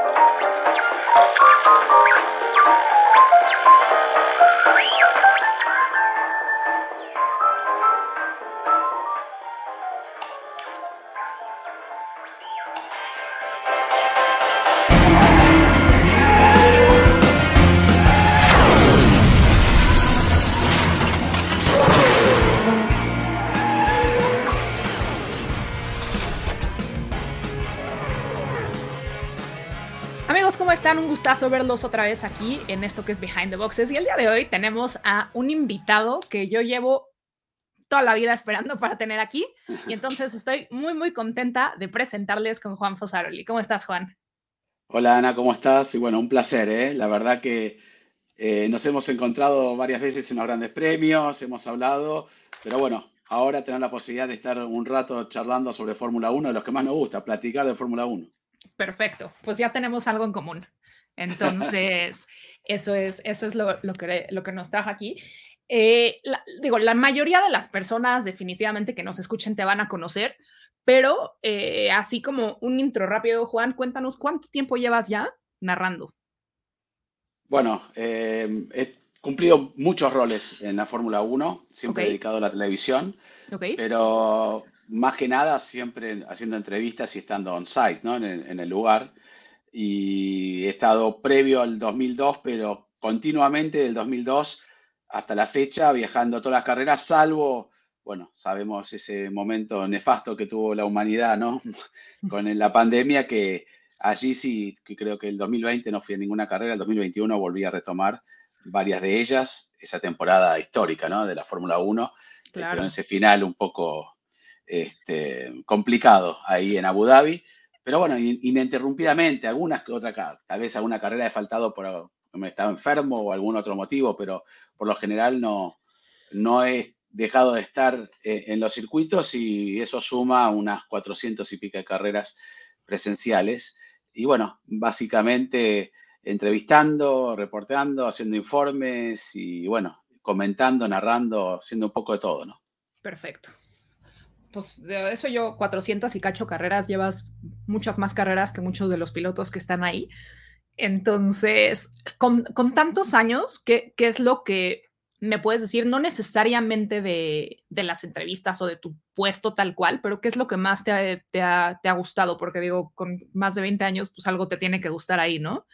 Un verlos otra vez aquí en esto que es Behind the Boxes. Y el día de hoy tenemos a un invitado que yo llevo toda la vida esperando para tener aquí. Y entonces estoy muy, muy contenta de presentarles con Juan Fosaroli. ¿Cómo estás, Juan? Hola, Ana, ¿cómo estás? Y bueno, un placer, ¿eh? La verdad que eh, nos hemos encontrado varias veces en los grandes premios, hemos hablado, pero bueno, ahora tener la posibilidad de estar un rato charlando sobre Fórmula 1, de los que más nos gusta, platicar de Fórmula 1. Perfecto, pues ya tenemos algo en común. Entonces, eso es, eso es lo, que, lo que nos trajo aquí. Eh, digo, la mayoría de las personas definitivamente que nos escuchen te van a conocer, pero eh, así como un intro rápido, Juan, cuéntanos cuánto tiempo llevas ya narrando. Bueno, eh, he cumplido muchos roles en la Fórmula 1, siempre dedicado a la televisión, pero más que nada siempre haciendo entrevistas y estando on site, ¿no? en el lugar y he estado previo al 2002, pero continuamente del 2002 hasta la fecha viajando todas las carreras, salvo, bueno, sabemos ese momento nefasto que tuvo la humanidad, ¿no? Con la pandemia, que allí sí, que creo que el 2020 no fui a ninguna carrera, el 2021 volví a retomar varias de ellas, esa temporada histórica, ¿no? De la Fórmula 1, claro. pero en ese final un poco este, complicado ahí en Abu Dhabi. Pero bueno, ininterrumpidamente, algunas que otra, tal vez alguna carrera he faltado por me estaba enfermo o algún otro motivo, pero por lo general no, no he dejado de estar eh, en los circuitos y eso suma unas 400 y pico de carreras presenciales. Y bueno, básicamente entrevistando, reporteando, haciendo informes y bueno, comentando, narrando, haciendo un poco de todo, ¿no? Perfecto pues de eso yo 400 y cacho carreras, llevas muchas más carreras que muchos de los pilotos que están ahí. Entonces, con, tantos años, ¿qué, ¿qué, es lo que me puedes decir? No necesariamente de, de, las entrevistas o de tu puesto tal cual, pero ¿qué es lo que más te ha, te, ha, te ha, gustado? Porque digo, con más de 20 años, pues algo te tiene que gustar ahí, ¿no?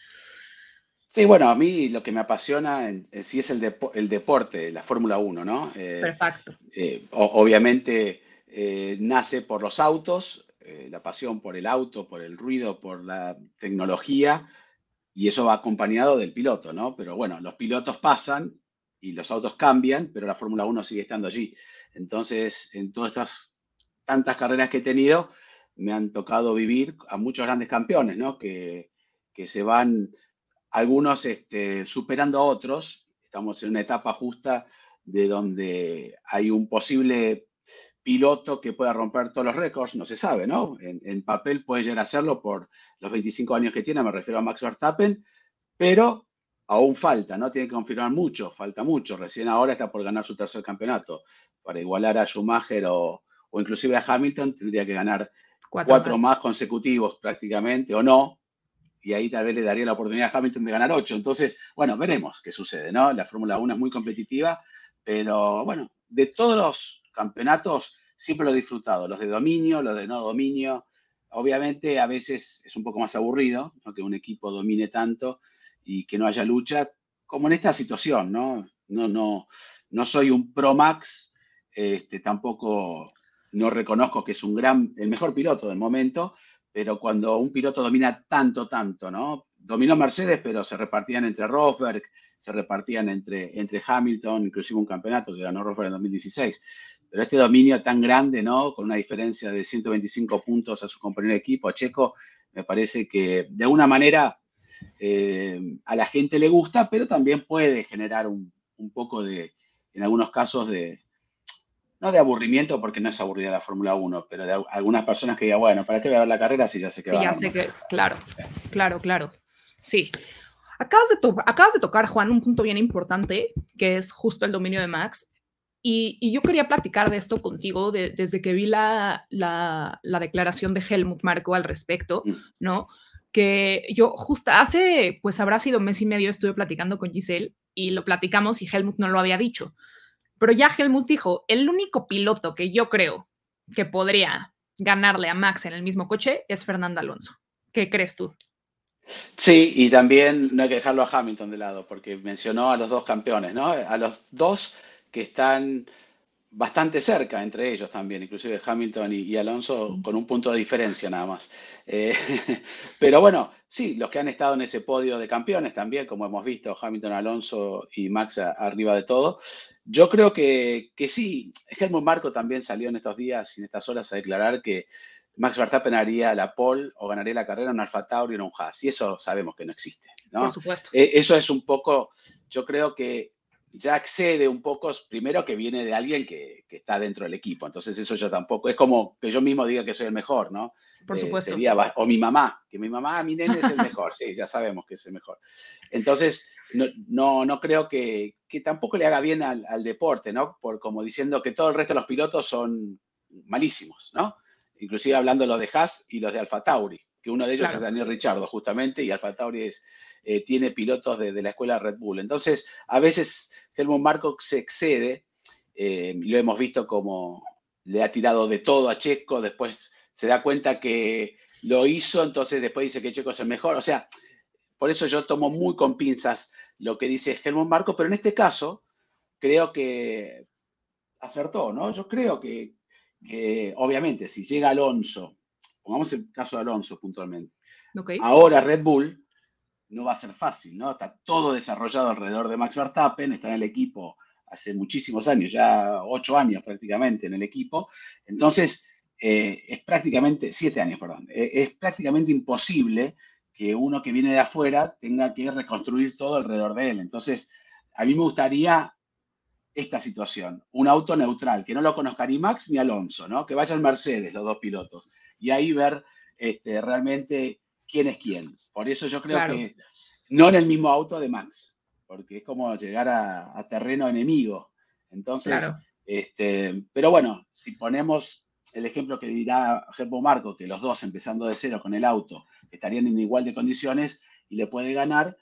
Sí, bueno, a mí lo que me apasiona en, sí es el, el deporte, la Fórmula 1, ¿no? Eh, Perfecto. Eh, obviamente eh, nace por los autos, eh, la pasión por el auto, por el ruido, por la tecnología, y eso va acompañado del piloto, ¿no? Pero bueno, los pilotos pasan y los autos cambian, pero la Fórmula 1 sigue estando allí. Entonces, en todas estas tantas carreras que he tenido, me han tocado vivir a muchos grandes campeones, ¿no? Que, que se van, algunos este, superando a otros. Estamos en una etapa justa de donde hay un posible piloto que pueda romper todos los récords, no se sabe, ¿no? En, papel puede llegar a hacerlo por los 25 años que tiene, me refiero a Max Verstappen, pero aún falta, ¿no? Tiene que confirmar mucho, falta mucho. Recién ahora está por ganar su tercer campeonato. Para igualar a Schumacher o, inclusive a Hamilton, tendría que ganar cuatro, más. consecutivos prácticamente, o no. Y ahí tal vez le daría la oportunidad a Hamilton de ganar ocho. Entonces, bueno, veremos qué sucede, ¿no? La Fórmula 1 es muy competitiva, pero bueno, de todos los campeonatos siempre lo he disfrutado, los de dominio, los de no dominio. Obviamente a veces es un poco más aburrido que un equipo domine tanto y que no haya lucha, como en esta situación, ¿no? No, no, no soy un Pro Max, este, tampoco no reconozco que es un gran, el mejor piloto del momento, pero cuando un piloto domina tanto, tanto, ¿no? Dominó Mercedes, pero se repartían entre Rosberg, se repartían entre, entre Hamilton, inclusive un campeonato que ganó Rosberg en 2016 pero este dominio tan grande, ¿no? Con una diferencia de 125 puntos a su compañero de equipo, a Checo, me parece que de alguna manera eh, a la gente le gusta, pero también puede generar un, poco de, en algunos casos, de, no de aburrimiento, porque no es aburrida la Fórmula 1, pero de algunas personas que digan, bueno, ¿para qué voy a ver la carrera si ya sé que sí, ya sé que, claro, claro, claro. Sí. Acabas de, acabas de tocar, Juan, un punto bien importante, que es justo el dominio de Max. Y, yo quería platicar de esto contigo desde que vi la, la, declaración de Helmut Marko al respecto, mm. ¿no? que yo justo hace, pues habrá sido mes y medio, estuve platicando con Giselle y lo platicamos y Helmut no lo había dicho. Pero ya Helmut dijo, el único piloto que yo creo que podría ganarle a Max en el mismo coche es Fernando Alonso. ¿Qué crees tú? Sí, y también no hay que dejarlo a Hamilton de lado, porque mencionó a los dos campeones, ¿no? A los dos que están bastante cerca entre ellos también, inclusive Hamilton y, Alonso con un punto de diferencia nada más. Eh, pero bueno, sí, los que han estado en ese podio de campeones también, como hemos visto, Hamilton, Alonso y Max arriba de todo. Yo creo que, que sí, Helmut Marco también salió en estos días y en estas horas a declarar que Max Verstappen haría la pole o ganaría la carrera en un Alfa Tauri o en un Haas, y eso sabemos que no existe. ¿no? Por supuesto. Eh, eso es un poco, yo creo que ya accede un poco, primero que viene de alguien que, está dentro del equipo, entonces eso yo tampoco, es como que yo mismo diga que soy el mejor, ¿no? Por eh, supuesto. o mi mamá, que mi mamá, mi nene es el mejor, sí, ya sabemos que es el mejor. Entonces, no, no, creo que, que, tampoco le haga bien al, deporte, ¿no? Por como diciendo que todo el resto de los pilotos son malísimos, ¿no? Inclusive hablando de los de Haas y los de Alfa Tauri, que uno de ellos es Daniel Richardo, justamente, y Alfa Tauri es, eh, tiene pilotos de, de, la escuela Red Bull. Entonces, a veces Helmut Marco se excede, eh, lo hemos visto como le ha tirado de todo a Checo, después se da cuenta que lo hizo, entonces después dice que Checo es el mejor. O sea, por eso yo tomo muy con pinzas lo que dice Helmut Marco, pero en este caso creo que acertó, ¿no? Yo creo que, obviamente si llega Alonso, pongamos el caso de Alonso puntualmente, ahora Red Bull no va a ser fácil, ¿no? Está todo desarrollado alrededor de Max Verstappen, está en el equipo hace muchísimos años, ya ocho años prácticamente en el equipo. Entonces, eh, es prácticamente, siete años, perdón, eh, es prácticamente imposible que uno que viene de afuera tenga que reconstruir todo alrededor de él. Entonces, a mí me gustaría esta situación, un auto neutral, que no lo conozca ni Max ni Alonso, ¿no? Que vayan Mercedes, los dos pilotos, y ahí ver este, realmente quién es quién. Por eso yo creo que no en el mismo auto de Max, porque es como llegar a, terreno enemigo. Entonces, este, pero bueno, si ponemos el ejemplo que dirá Gerbo Marco, que los dos empezando de cero con el auto estarían en igual de condiciones y le puede ganar,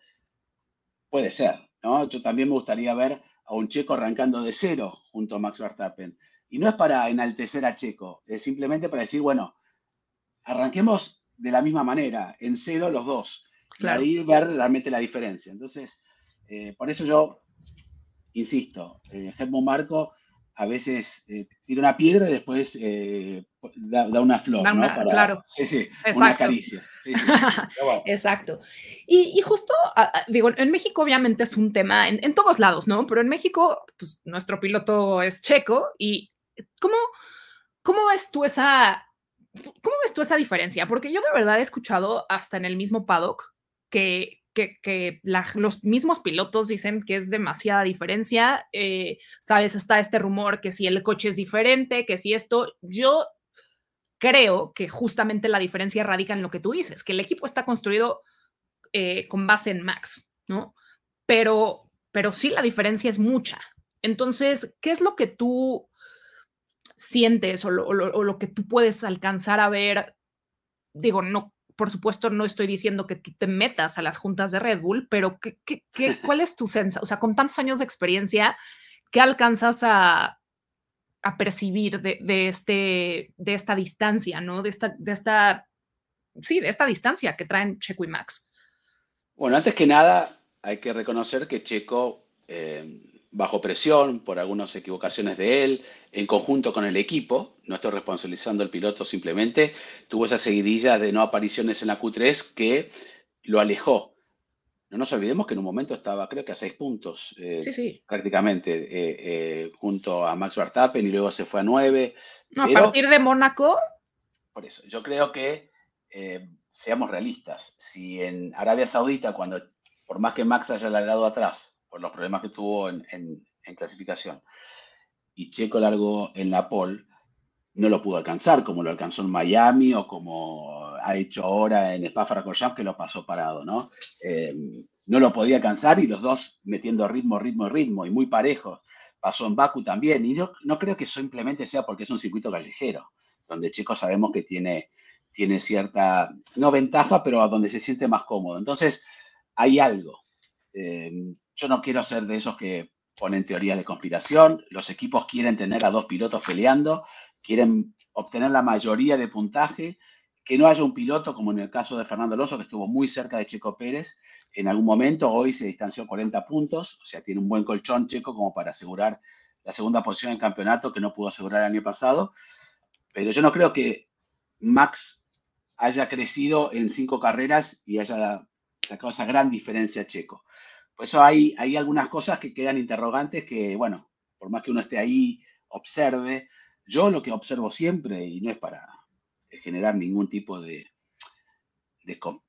puede ser, ¿no? Yo también me gustaría ver a un checo arrancando de cero junto a Max Verstappen. Y no es para enaltecer a Checo, es simplemente para decir, bueno, arranquemos de la misma manera, en cero los dos. Claro. Y ahí ver realmente la diferencia. Entonces, eh, por eso yo insisto, eh, Marco a veces eh, tira una piedra y después eh, da, una flor, ¿no? claro. Sí, sí, una caricia. Exacto. Y, justo, digo, en México obviamente es un tema en, en, todos lados, ¿no? Pero en México, pues nuestro piloto es checo y ¿cómo, cómo ves tú esa ¿Cómo ves tú esa diferencia? Porque yo de verdad he escuchado hasta en el mismo paddock que, que, los mismos pilotos dicen que es demasiada diferencia. Eh, Sabes, está este rumor que si el coche es diferente, que si esto, yo creo que justamente la diferencia radica en lo que tú dices, que el equipo está construido eh, con base en Max, ¿no? Pero, pero sí la diferencia es mucha. Entonces, ¿qué es lo que tú sientes o lo, que tú puedes alcanzar a ver, digo, no, por supuesto no estoy diciendo que tú te metas a las juntas de Red Bull, pero ¿qué, qué, cuál es tu sensación? O sea, con tantos años de experiencia, ¿qué alcanzas a, percibir de, este, de esta distancia, ¿no? De esta, de esta, sí, de esta distancia que traen Checo y Max. Bueno, antes que nada, hay que reconocer que Checo eh, bajo presión por algunas equivocaciones de él, en conjunto con el equipo, no estoy responsabilizando al piloto simplemente, tuvo esa seguidilla de no apariciones en la Q3 que lo alejó. No nos olvidemos que en un momento estaba, creo que a seis puntos, eh, prácticamente, eh, eh, junto a Max Verstappen y luego se fue a nueve. a partir de Mónaco. Por eso, yo creo que seamos realistas. Si en Arabia Saudita, cuando por más que Max haya largado atrás, por los problemas que tuvo en, clasificación. Y Checo largo en la pole, no lo pudo alcanzar, como lo alcanzó en Miami o como ha hecho ahora en Spa-Francorchamps, que lo pasó parado, ¿no? Eh, no lo podía alcanzar y los dos metiendo ritmo, ritmo, ritmo y muy parejos. Pasó en Baku también y yo no creo que simplemente sea porque es un circuito callejero, donde Checo sabemos que tiene tiene cierta, no ventaja, pero a donde se siente más cómodo. Entonces, hay algo. Eh, yo no quiero ser de esos que ponen teorías de conspiración. Los equipos quieren tener a dos pilotos peleando, quieren obtener la mayoría de puntaje, que no haya un piloto, como en el caso de Fernando Alonso, que estuvo muy cerca de Checo Pérez en algún momento, hoy se distanció 40 puntos, o sea, tiene un buen colchón Checo como para asegurar la segunda posición en campeonato que no pudo asegurar el año pasado. Pero yo no creo que Max haya crecido en cinco carreras y haya sacado esa gran diferencia Checo. Eso hay, hay algunas cosas que quedan interrogantes que, bueno, por más que uno esté ahí, observe. Yo lo que observo siempre, y no es para generar ningún tipo de,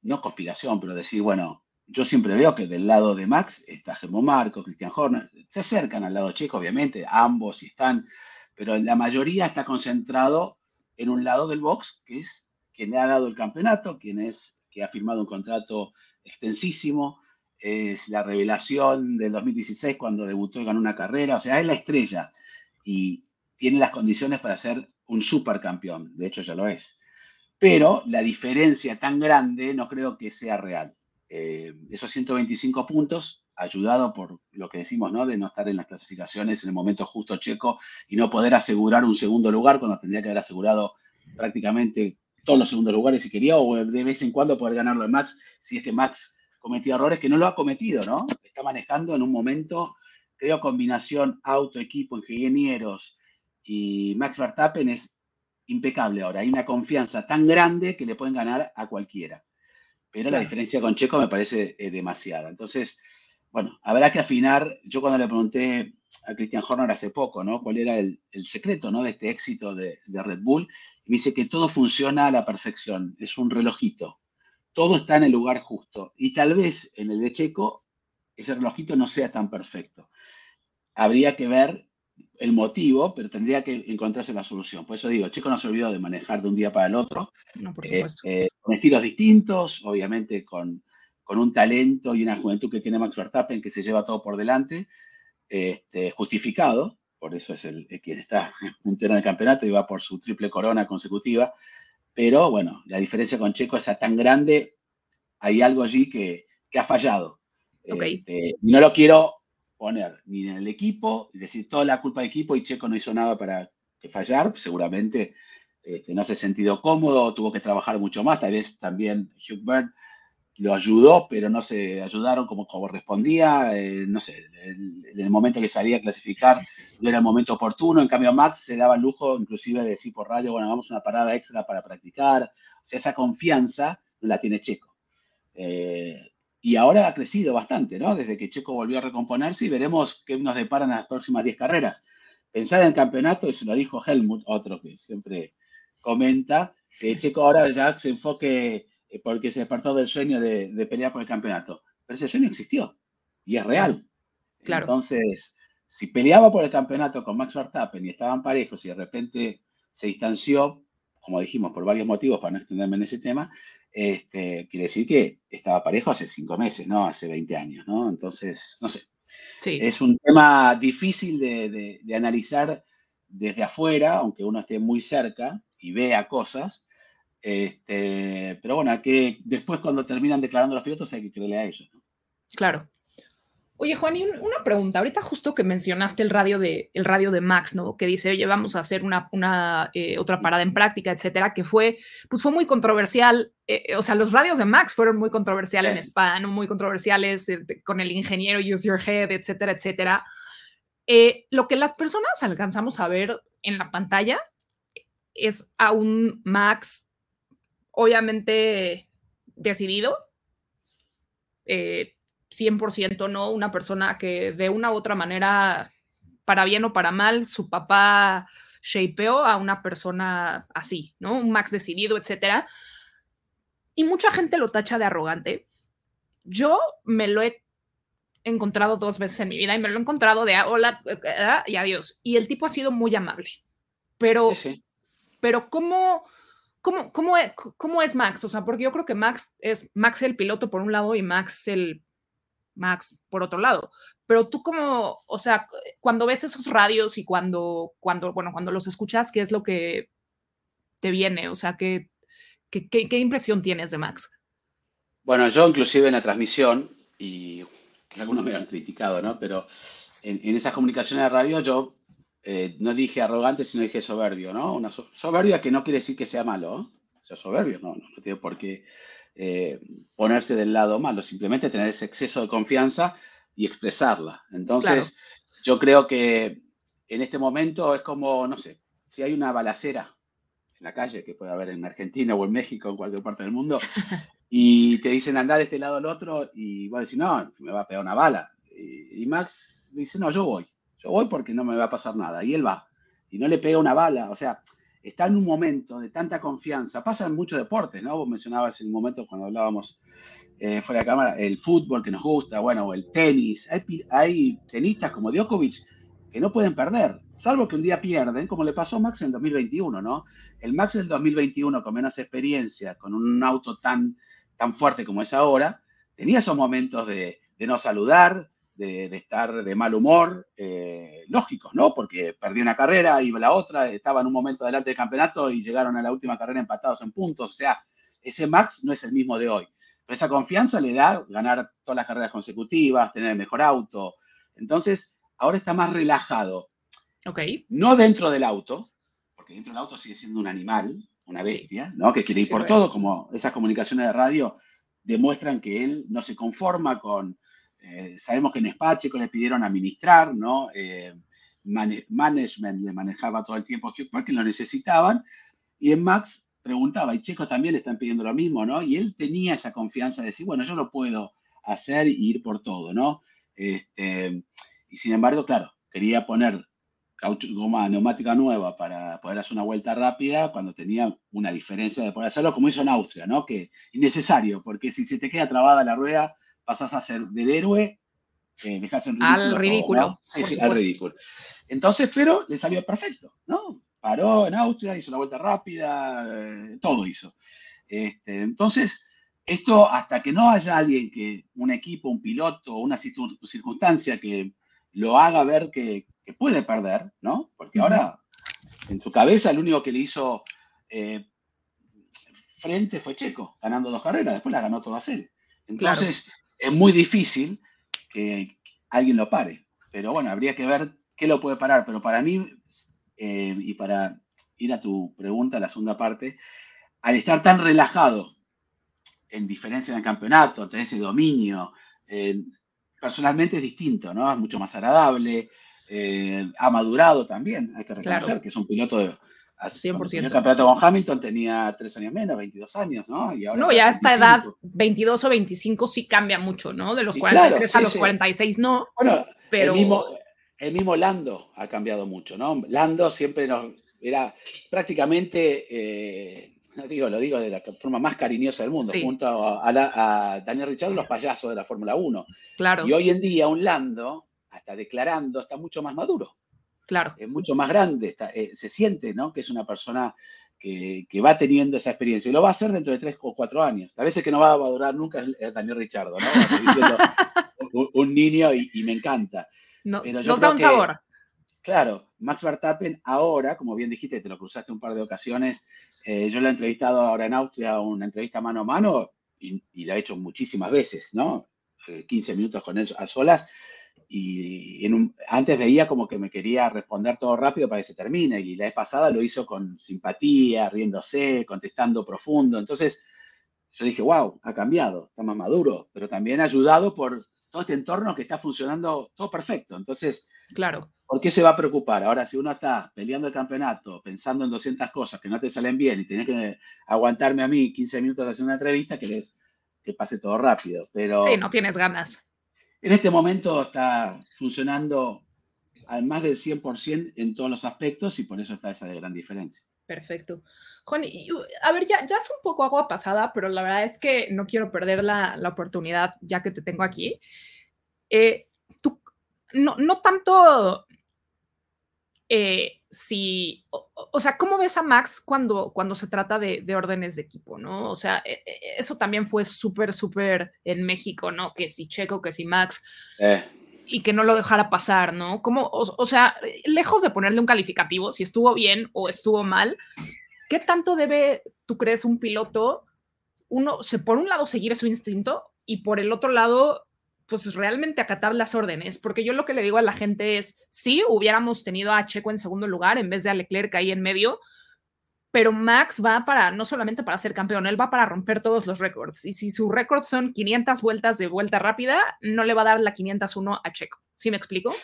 no conspiración, pero decir, bueno, yo siempre veo que del lado de Max está Germo Marco, Christian Horner, se acercan al lado checo, obviamente, ambos están, pero la mayoría está concentrado en un lado del box, que es quien le ha dado el campeonato, quien es que ha firmado un contrato extensísimo, es la revelación del 2016 cuando debutó y ganó una carrera, o sea, es la estrella y tiene las condiciones para ser un supercampeón, de hecho ya lo es. Pero la diferencia tan grande no creo que sea real. Eh, esos 125 puntos, ayudado por lo que decimos, ¿no? De no estar en las clasificaciones en el momento justo checo y no poder asegurar un segundo lugar cuando tendría que haber asegurado prácticamente todos los segundos lugares si quería, o de vez en cuando poder ganarlo en Max, si es que Max cometía errores, que no lo ha cometido, ¿no? Está manejando en un momento, creo, combinación auto, equipo, ingenieros y Max Verstappen es impecable ahora. Hay una confianza tan grande que le pueden ganar a cualquiera. Pero la diferencia con Checo me parece eh, demasiada. Entonces, bueno, habrá que afinar. Yo cuando le pregunté a Christian Horner hace poco, ¿no? ¿Cuál era el, secreto, ¿no? De este éxito de, de, Red Bull. Y me dice que todo funciona a la perfección. Es un relojito. Todo está en el lugar justo. Y tal vez en el de Checo ese relojito no sea tan perfecto. Habría que ver el motivo, pero tendría que encontrarse la solución. Por eso digo, Checo no se olvidó de manejar de un día para el otro, no, por supuesto. Eh, con estilos distintos, obviamente con, con, un talento y una juventud que tiene Max Verstappen que se lleva todo por delante, este, justificado, por eso es el, quien está puntero en el campeonato y va por su triple corona consecutiva, pero bueno, la diferencia con Checo es tan grande, hay algo allí que, que ha fallado. Okay. Este, no lo quiero poner ni en el equipo, y decir toda la culpa del equipo y Checo no hizo nada para que fallar, seguramente este, no se ha sentido cómodo, tuvo que trabajar mucho más, tal vez también Hugh Byrne lo ayudó, pero no se ayudaron como correspondía, eh, no sé, en el, momento que salía a clasificar no era el momento oportuno, en cambio Max se daba el lujo inclusive de decir por radio, bueno, vamos a una parada extra para practicar, o sea, esa confianza la tiene Checo. Eh, y ahora ha crecido bastante, ¿no? Desde que Checo volvió a recomponerse y veremos qué nos deparan las próximas 10 carreras. Pensar en el campeonato, eso lo dijo Helmut, otro que siempre comenta, que Checo ahora ya se enfoque porque se despertó del sueño de, pelear por el campeonato. Pero ese sueño existió y es real. Claro. Entonces, si peleaba por el campeonato con Max Verstappen y estaban parejos y de repente se distanció, como dijimos, por varios motivos, para no extenderme en ese tema, este, quiere decir que estaba parejo hace cinco meses, ¿no? Hace 20 años, ¿no? Entonces, no sé. Sí. Es un tema difícil de, analizar desde afuera, aunque uno esté muy cerca y vea cosas. Este, pero bueno, que después cuando terminan declarando los pilotos hay que creerle a ellos. ¿no? Claro. Oye, Juan, y una pregunta. Ahorita justo que mencionaste el radio de, el radio de Max, ¿no? Que dice, oye, vamos a hacer una, una eh, otra parada en práctica, etcétera, que fue, pues fue muy controversial. Eh, eh, o sea, los radios de Max fueron muy controversiales en Spa, ¿no? Muy controversiales con el ingeniero Use Your Head, etcétera, etcétera. lo que las personas alcanzamos a ver en la pantalla es a un Max, obviamente decidido, 100% no, una persona que de una u otra manera, para bien o para mal, su papá shapeó a una persona así, ¿no? Un Max decidido, etcétera. Y mucha gente lo tacha de arrogante. Yo me lo he encontrado dos veces en mi vida y me lo he encontrado de hola eh, y adiós. Y el tipo ha sido muy amable. Pero, pero ¿cómo, cómo, cómo, cómo es Max? O sea, porque yo creo que Max es Max el piloto por un lado y Max el Max, por otro lado. Pero tú como, o sea, cuando ves esos radios y cuando, cuando, bueno, cuando los escuchas, ¿qué es lo que te viene? O sea, ¿qué, ¿Qué, qué, impresión tienes de Max? Bueno, yo inclusive en la transmisión, y algunos me han criticado, ¿no? Pero en, en esas comunicaciones de radio yo eh, no dije arrogante, sino dije soberbio, ¿no? Una soberbia que no quiere decir que sea malo, ¿no? O sea, soberbio, no, no, tiene por qué eh, ponerse del lado malo, simplemente tener ese exceso de confianza y expresarla. Entonces, yo creo que en este momento es como, no sé, si hay una balacera en la calle, que puede haber en Argentina o en México, en cualquier parte del mundo, y te dicen andar de este lado al otro, y vos decís, no, me va a pegar una bala. Y, y Max dice, no, yo voy. Yo voy porque no me va a pasar nada. Y él va. Y no le pega una bala. O sea, está en un momento de tanta confianza. Pasa en muchos deportes, ¿no? Vos mencionabas en un momento cuando hablábamos eh, fuera de cámara, el fútbol que nos gusta, bueno, el tenis. Hay, tenistas como Djokovic que no pueden perder, salvo que un día pierden, como le pasó a Max en 2021, ¿no? El Max del 2021, con menos experiencia, con un auto tan, tan fuerte como es ahora, tenía esos momentos de no saludar, de, estar de mal humor, eh, lógicos, ¿no? Porque perdió una carrera, iba la otra, estaba en un momento delante del campeonato y llegaron a la última carrera empatados en puntos. O sea, ese Max no es el mismo de hoy. Pero esa confianza le da ganar todas las carreras consecutivas, tener el mejor auto. Entonces, ahora está más relajado. Ok. No dentro del auto, porque dentro del auto sigue siendo un animal, una bestia, ¿no? Que quiere ir por todo, como esas comunicaciones de radio demuestran que él no se conforma con eh, sabemos que en Spacheco le pidieron administrar, ¿no? Eh, management le manejaba todo el tiempo porque lo necesitaban. Y en Max preguntaba, y Checo también le están pidiendo lo mismo, ¿no? Y él tenía esa confianza de decir, bueno, yo lo puedo hacer y ir por todo, ¿no? Este, y sin embargo, claro, quería poner goma neumática nueva para poder hacer una vuelta rápida cuando tenía una diferencia de poder hacerlo como hizo en Austria, ¿no? Que innecesario, porque si se te queda trabada la rueda, pasas a ser del héroe, eh, dejas en ridículo. Al ridículo. Sí, sí, al ridículo. Entonces, pero le salió perfecto, ¿no? Paró en Austria, hizo la vuelta rápida, eh, todo hizo. Este, entonces, esto hasta que no haya alguien que, un equipo, un piloto, una circunstancia que lo haga ver que, puede perder, ¿no? Porque ahora, en su cabeza, el único que le hizo eh, frente fue Checo, ganando dos carreras, después la ganó todas él. Entonces, es muy difícil que alguien lo pare. Pero bueno, habría que ver qué lo puede parar. Pero para mí, eh, y para ir a tu pregunta, la segunda parte, al estar tan relajado, en diferencia en el campeonato, tener ese dominio, eh, personalmente es distinto, ¿no? Es mucho más agradable, eh, ha madurado también, hay que reconocer que es un piloto de, 100%. El campeonato con Hamilton tenía tres años menos, 22 años, ¿no? Y ahora no, ya a esta edad, 22 o 25 sí cambia mucho, ¿no? De los 43 a los 46 no. Bueno, pero... El mismo, Lando ha cambiado mucho, ¿no? Lando siempre nos era prácticamente, eh, digo, lo digo de la forma más cariñosa del mundo, junto a, Daniel Richard, los payasos de la Fórmula 1. Claro. Y hoy en día un Lando, hasta declarando, está mucho más maduro. Claro. Es mucho más grande, eh, se siente, ¿no? Que es una persona que, va teniendo esa experiencia. Y lo va a hacer dentro de tres o cuatro años. A veces que no va a durar nunca es Daniel Richardo, ¿no? un, niño y, me encanta. No, nos da un sabor. Claro, Max Verstappen ahora, como bien dijiste, te lo cruzaste un par de ocasiones. Eh, yo lo he entrevistado ahora en Austria, una entrevista mano a mano, y, y la he hecho muchísimas veces, ¿no? 15 eh, minutos con él a solas y antes veía como que me quería responder todo rápido para que se termine y la vez pasada lo hizo con simpatía, riéndose, contestando profundo. Entonces yo dije, wow, ha cambiado, está más maduro, pero también ayudado por todo este entorno que está funcionando todo perfecto. Entonces, claro. ¿por qué se va a preocupar? Ahora, si uno está peleando el campeonato, pensando en 200 cosas que no te salen bien y tenés que aguantarme a mí 15 minutos de hacer una entrevista, que, que pase todo rápido. Pero, sí, no tienes ganas. En este momento está funcionando al más del 100% en todos los aspectos y por eso está esa gran diferencia. Perfecto. Juan, a ver, ya, es un poco agua pasada, pero la verdad es que no quiero perder la, oportunidad ya que te tengo aquí. Eh, tú, no, no tanto eh, si, o, sea, ¿cómo ves a Max cuando, cuando se trata de, órdenes de equipo, no? O sea, e, e, eso también fue súper, súper en México, ¿no? Que si Checo, que si Max. Eh. Y que no lo dejara pasar, ¿no? Como, o, sea, lejos de ponerle un calificativo, si estuvo bien o estuvo mal, ¿qué tanto debe, tú crees, un piloto, uno, se, por un lado, seguir su instinto y por el otro lado, pues realmente acatar las órdenes? Porque yo lo que le digo a la gente es, si hubiéramos tenido a Checo en segundo lugar en vez de a Leclerc ahí en medio, pero Max va para, no solamente para ser campeón, él va para romper todos los récords. Y si su récord son 500 vueltas de vuelta rápida, no le va a dar la 501 a Checo. ¿Sí me explico?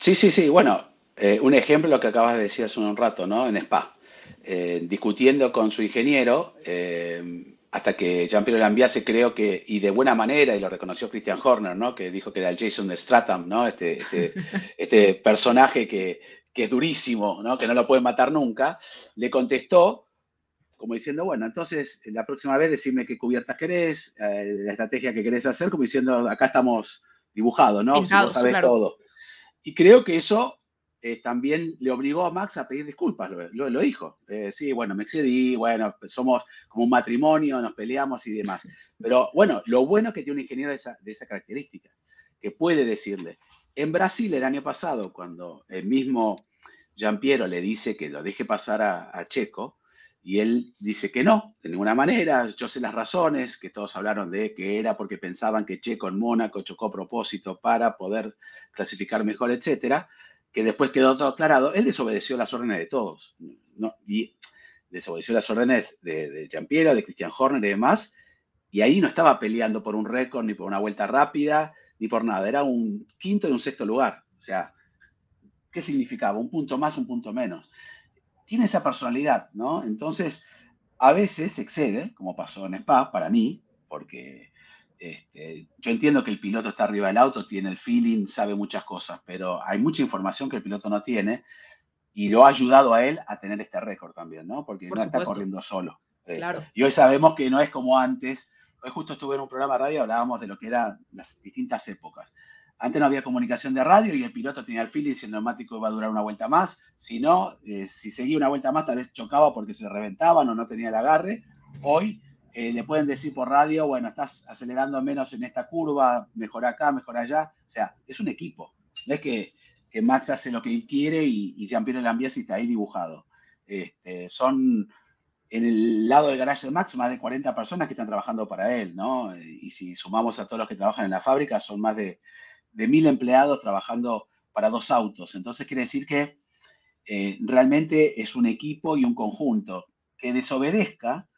Sí, sí, sí. Bueno, eh, un ejemplo lo que acabas de decir hace un rato, ¿no? En Spa. Eh, discutiendo con su ingeniero, eh, hasta que Jean-Pierre Lambiase creo que, y de buena manera, y lo reconoció Christian Horner, ¿no? Que dijo que era el Jason de Stratham, ¿no? Este, este, este personaje que, que es durísimo, ¿no? que no lo pueden matar nunca, le contestó como diciendo, bueno, entonces la próxima vez decime qué cubiertas querés, eh, la estrategia que querés hacer, como diciendo, acá estamos dibujados, ¿no? si vos sabés todo. Y creo que eso eh, también le obligó a Max a pedir disculpas, lo, lo, dijo. Eh, sí, bueno, me excedí, bueno, somos como un matrimonio, nos peleamos y demás. Pero bueno, lo bueno es que tiene un ingeniero de esa, de esa característica, que puede decirle, en Brasil el año pasado, cuando el mismo Piero le dice que lo deje pasar a, Checo, y él dice que no, de ninguna manera, yo sé las razones, que todos hablaron de que era porque pensaban que Checo en Mónaco chocó a propósito para poder clasificar mejor, etcétera, que después quedó todo aclarado, él desobedeció las órdenes de todos, ¿no? y desobedeció las órdenes de, de Giampiero, de Christian Horner y demás, y ahí no estaba peleando por un récord ni por una vuelta rápida, ni por nada, era un quinto y un sexto lugar. O sea, ¿qué significaba? Un punto más, un punto menos. Tiene esa personalidad, ¿no? Entonces, a veces excede, como pasó en Spa, para mí, porque este, yo entiendo que el piloto está arriba del auto, tiene el feeling, sabe muchas cosas, pero hay mucha información que el piloto no tiene y lo ha ayudado a él a tener este récord también, ¿no? Porque no está corriendo solo. Eh, claro. Y hoy sabemos que no es como antes, Hoy justo estuve en un programa de radio, hablábamos de lo que eran las distintas épocas. Antes no había comunicación de radio y el piloto tenía el feeling si el neumático iba a durar una vuelta más. Si no, eh, si seguía una vuelta más, tal vez chocaba porque se reventaban o no tenía el agarre. Hoy eh, le pueden decir por radio, bueno, estás acelerando menos en esta curva, mejor acá, mejor allá. O sea, es un equipo. No es que, Max hace lo que él quiere y, y Jean-Pierre Lambiase está ahí dibujado. Este, son en el lado del garage de Max, más de 40 personas que están trabajando para él, ¿no? Y si sumamos a todos los que trabajan en la fábrica, son más de, de mil empleados trabajando para dos autos. Entonces quiere decir que eh, realmente es un equipo y un conjunto que desobedezca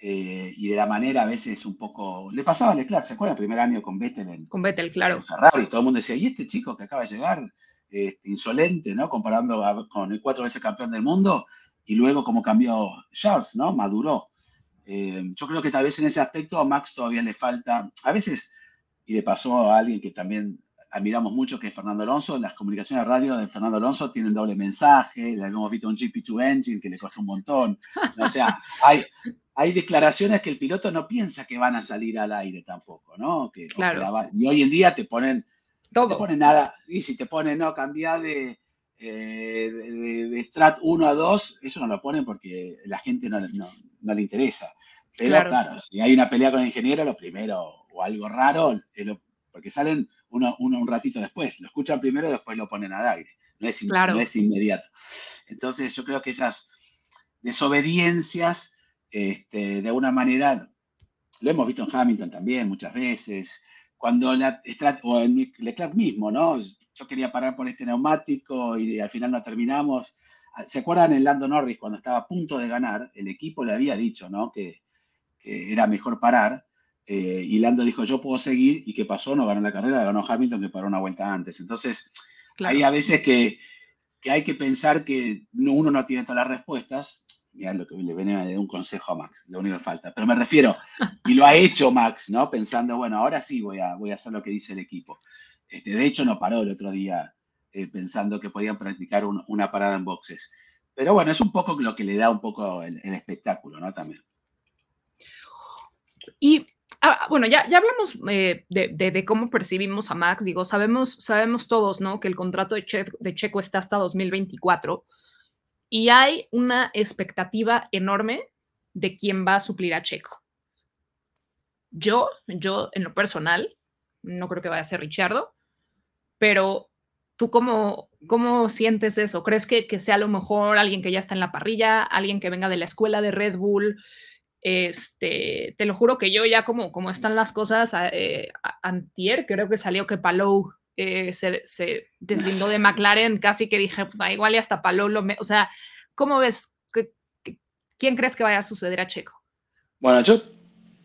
eh, y de la manera a veces un poco... Le pasaba a Leclerc, ¿se acuerda? El primer año con Vettel en, con Vettel, claro. Ferrari, todo el mundo decía, ¿y este chico que acaba de llegar? Este, insolente, ¿no? Comparando con el cuatro veces campeón del mundo, y luego como cambió Charles, ¿no? Maduró. Eh, yo creo que tal vez en ese aspecto a Max todavía le falta, a veces, y le pasó a alguien que también admiramos mucho, que es Fernando Alonso, las comunicaciones de radio de Fernando Alonso tienen doble mensaje, le habíamos visto un GP2 Engine que le costó un montón. O sea, hay, hay declaraciones que el piloto no piensa que van a salir al aire tampoco, ¿no? Que, claro. y hoy en día te ponen, Todo. te ponen nada, y si te ponen, no, cambia de eh, de, Strat 1 a 2, eso no lo ponen porque la gente no, no, le interesa. Pero claro. si hay una pelea con el ingeniero, lo primero, o algo raro, porque salen uno, uno, un ratito después. Lo escuchan primero y después lo ponen al aire. No es, no es inmediato. Entonces yo creo que esas desobediencias, este, de alguna manera, lo hemos visto en Hamilton también muchas veces, cuando la, o en Leclerc mismo, ¿no? yo quería parar por este neumático y al final no terminamos. ¿Se acuerdan en Lando Norris cuando estaba a punto de ganar? El equipo le había dicho, ¿no? Que, era mejor parar. Eh, y Lando dijo, yo puedo seguir. ¿Y qué pasó? No ganó la carrera, ganó Hamilton que paró una vuelta antes. Entonces, hay a veces que, hay que pensar que uno no tiene todas las respuestas. Mira lo que le viene de un consejo a Max, lo único que falta. Pero me refiero, y lo ha hecho Max, ¿no? Pensando, bueno, ahora sí voy a, voy a hacer lo que dice el equipo. Este, de hecho, no paró el otro día eh, pensando que podían practicar una parada en boxes. Pero bueno, es un poco lo que le da un poco el, espectáculo, ¿no? También. Y ah, bueno, ya, ya hablamos eh, de, cómo percibimos a Max. Digo, sabemos, sabemos todos, ¿no? Que el contrato de, de Checo está hasta 2024 y hay una expectativa enorme de quién va a suplir a Checo. Yo, yo en lo personal, no creo que vaya a ser Richardo, pero ¿Tú cómo, cómo sientes eso? ¿Crees que, que, sea a lo mejor alguien que ya está en la parrilla, alguien que venga de la escuela de Red Bull? Este, te lo juro que yo ya como, como están las cosas, eh, antier creo que salió que Palou eh, se, se, deslindó de McLaren, casi que dije, igual y hasta Palou lo... Me o sea, ¿cómo ves? ¿Quién crees que vaya a suceder a Checo? Bueno, yo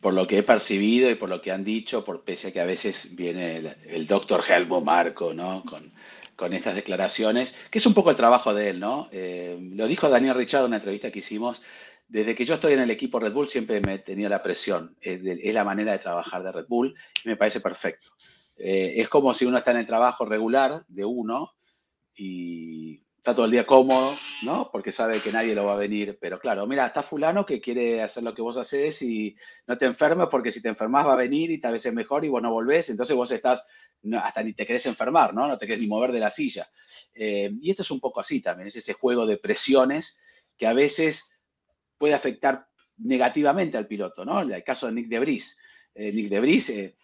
por lo que he percibido y por lo que han dicho, por pese a que a veces viene el, doctor Helmo Marco, ¿no? Con, con, estas declaraciones, que es un poco el trabajo de él, ¿no? Eh, lo dijo Daniel Richard en una entrevista que hicimos. Desde que yo estoy en el equipo Red Bull siempre me tenía la presión. Es, la manera de trabajar de Red Bull y me parece perfecto. Eh, es como si uno está en el trabajo regular de uno y está todo el día cómodo, ¿no? Porque sabe que nadie lo va a venir. Pero claro, mira, está fulano que quiere hacer lo que vos haces y no te enfermes porque si te enfermas va a venir y tal vez es mejor y vos no volvés. Entonces vos estás, hasta ni te querés enfermar, ¿no? No te querés ni mover de la silla. Eh, y esto es un poco así también, es ese juego de presiones que a veces puede afectar negativamente al piloto, ¿no? El caso de Nick Debris. Eh, Nick Debris eh,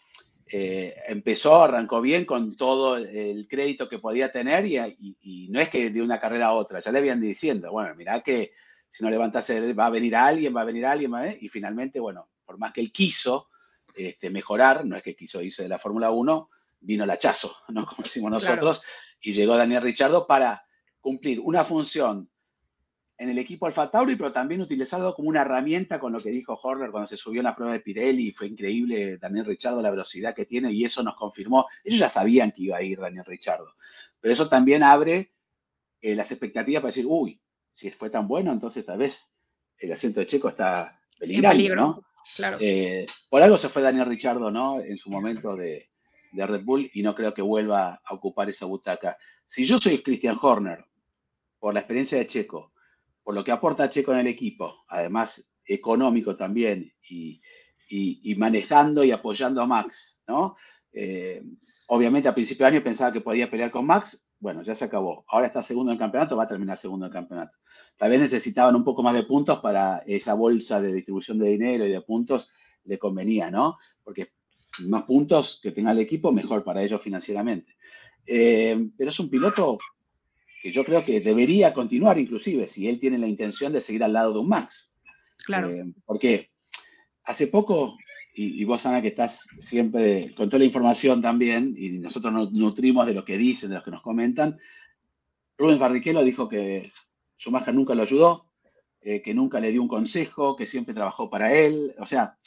eh, empezó, arrancó bien con todo el crédito que podía tener y, no es que de una carrera a otra, ya le habían diciendo, bueno, mira que si no levantas va a venir alguien, va a venir alguien, y finalmente, bueno, por más que él quiso este, mejorar, no es que quiso irse de la Fórmula 1, vino el hachazo, ¿no? Como decimos nosotros, y llegó Daniel Richardo para cumplir una función en el equipo Alfa Tauri, pero también utilizado como una herramienta con lo que dijo Horner cuando se subió en la prueba de Pirelli. Fue increíble Daniel Richardo la velocidad que tiene y eso nos confirmó. Ellos ya sabían que iba a ir Daniel Richardo, pero eso también abre eh, las expectativas para decir, uy, si fue tan bueno, entonces tal vez el asiento de Checo está peligrando, ¿no? Claro. Eh, por algo se fue Daniel Richardo, ¿no? En su momento de, de Red Bull y no creo que vuelva a ocupar esa butaca. Si yo soy Christian Horner, por la experiencia de Checo, por lo que aporta Checo en el equipo, además económico también, y, manejando y apoyando a Max, ¿no? Eh, obviamente a principio de año pensaba que podía pelear con Max, bueno, ya se acabó. Ahora está segundo en el campeonato, va a terminar segundo en el campeonato. Tal vez necesitaban un poco más de puntos para esa bolsa de distribución de dinero y de puntos, le convenía, ¿no? Porque más puntos que tenga el equipo, mejor para ellos financieramente. Eh, pero es un piloto que yo creo que debería continuar inclusive si él tiene la intención de seguir al lado de un Max. Claro. Eh, porque hace poco, y, vos Ana que estás siempre con toda la información también, y nosotros nos nutrimos de lo que dicen, de lo que nos comentan, Rubén Barrichello dijo que Schumacher nunca lo ayudó, eh, que nunca le dio un consejo, que siempre trabajó para él. O sea,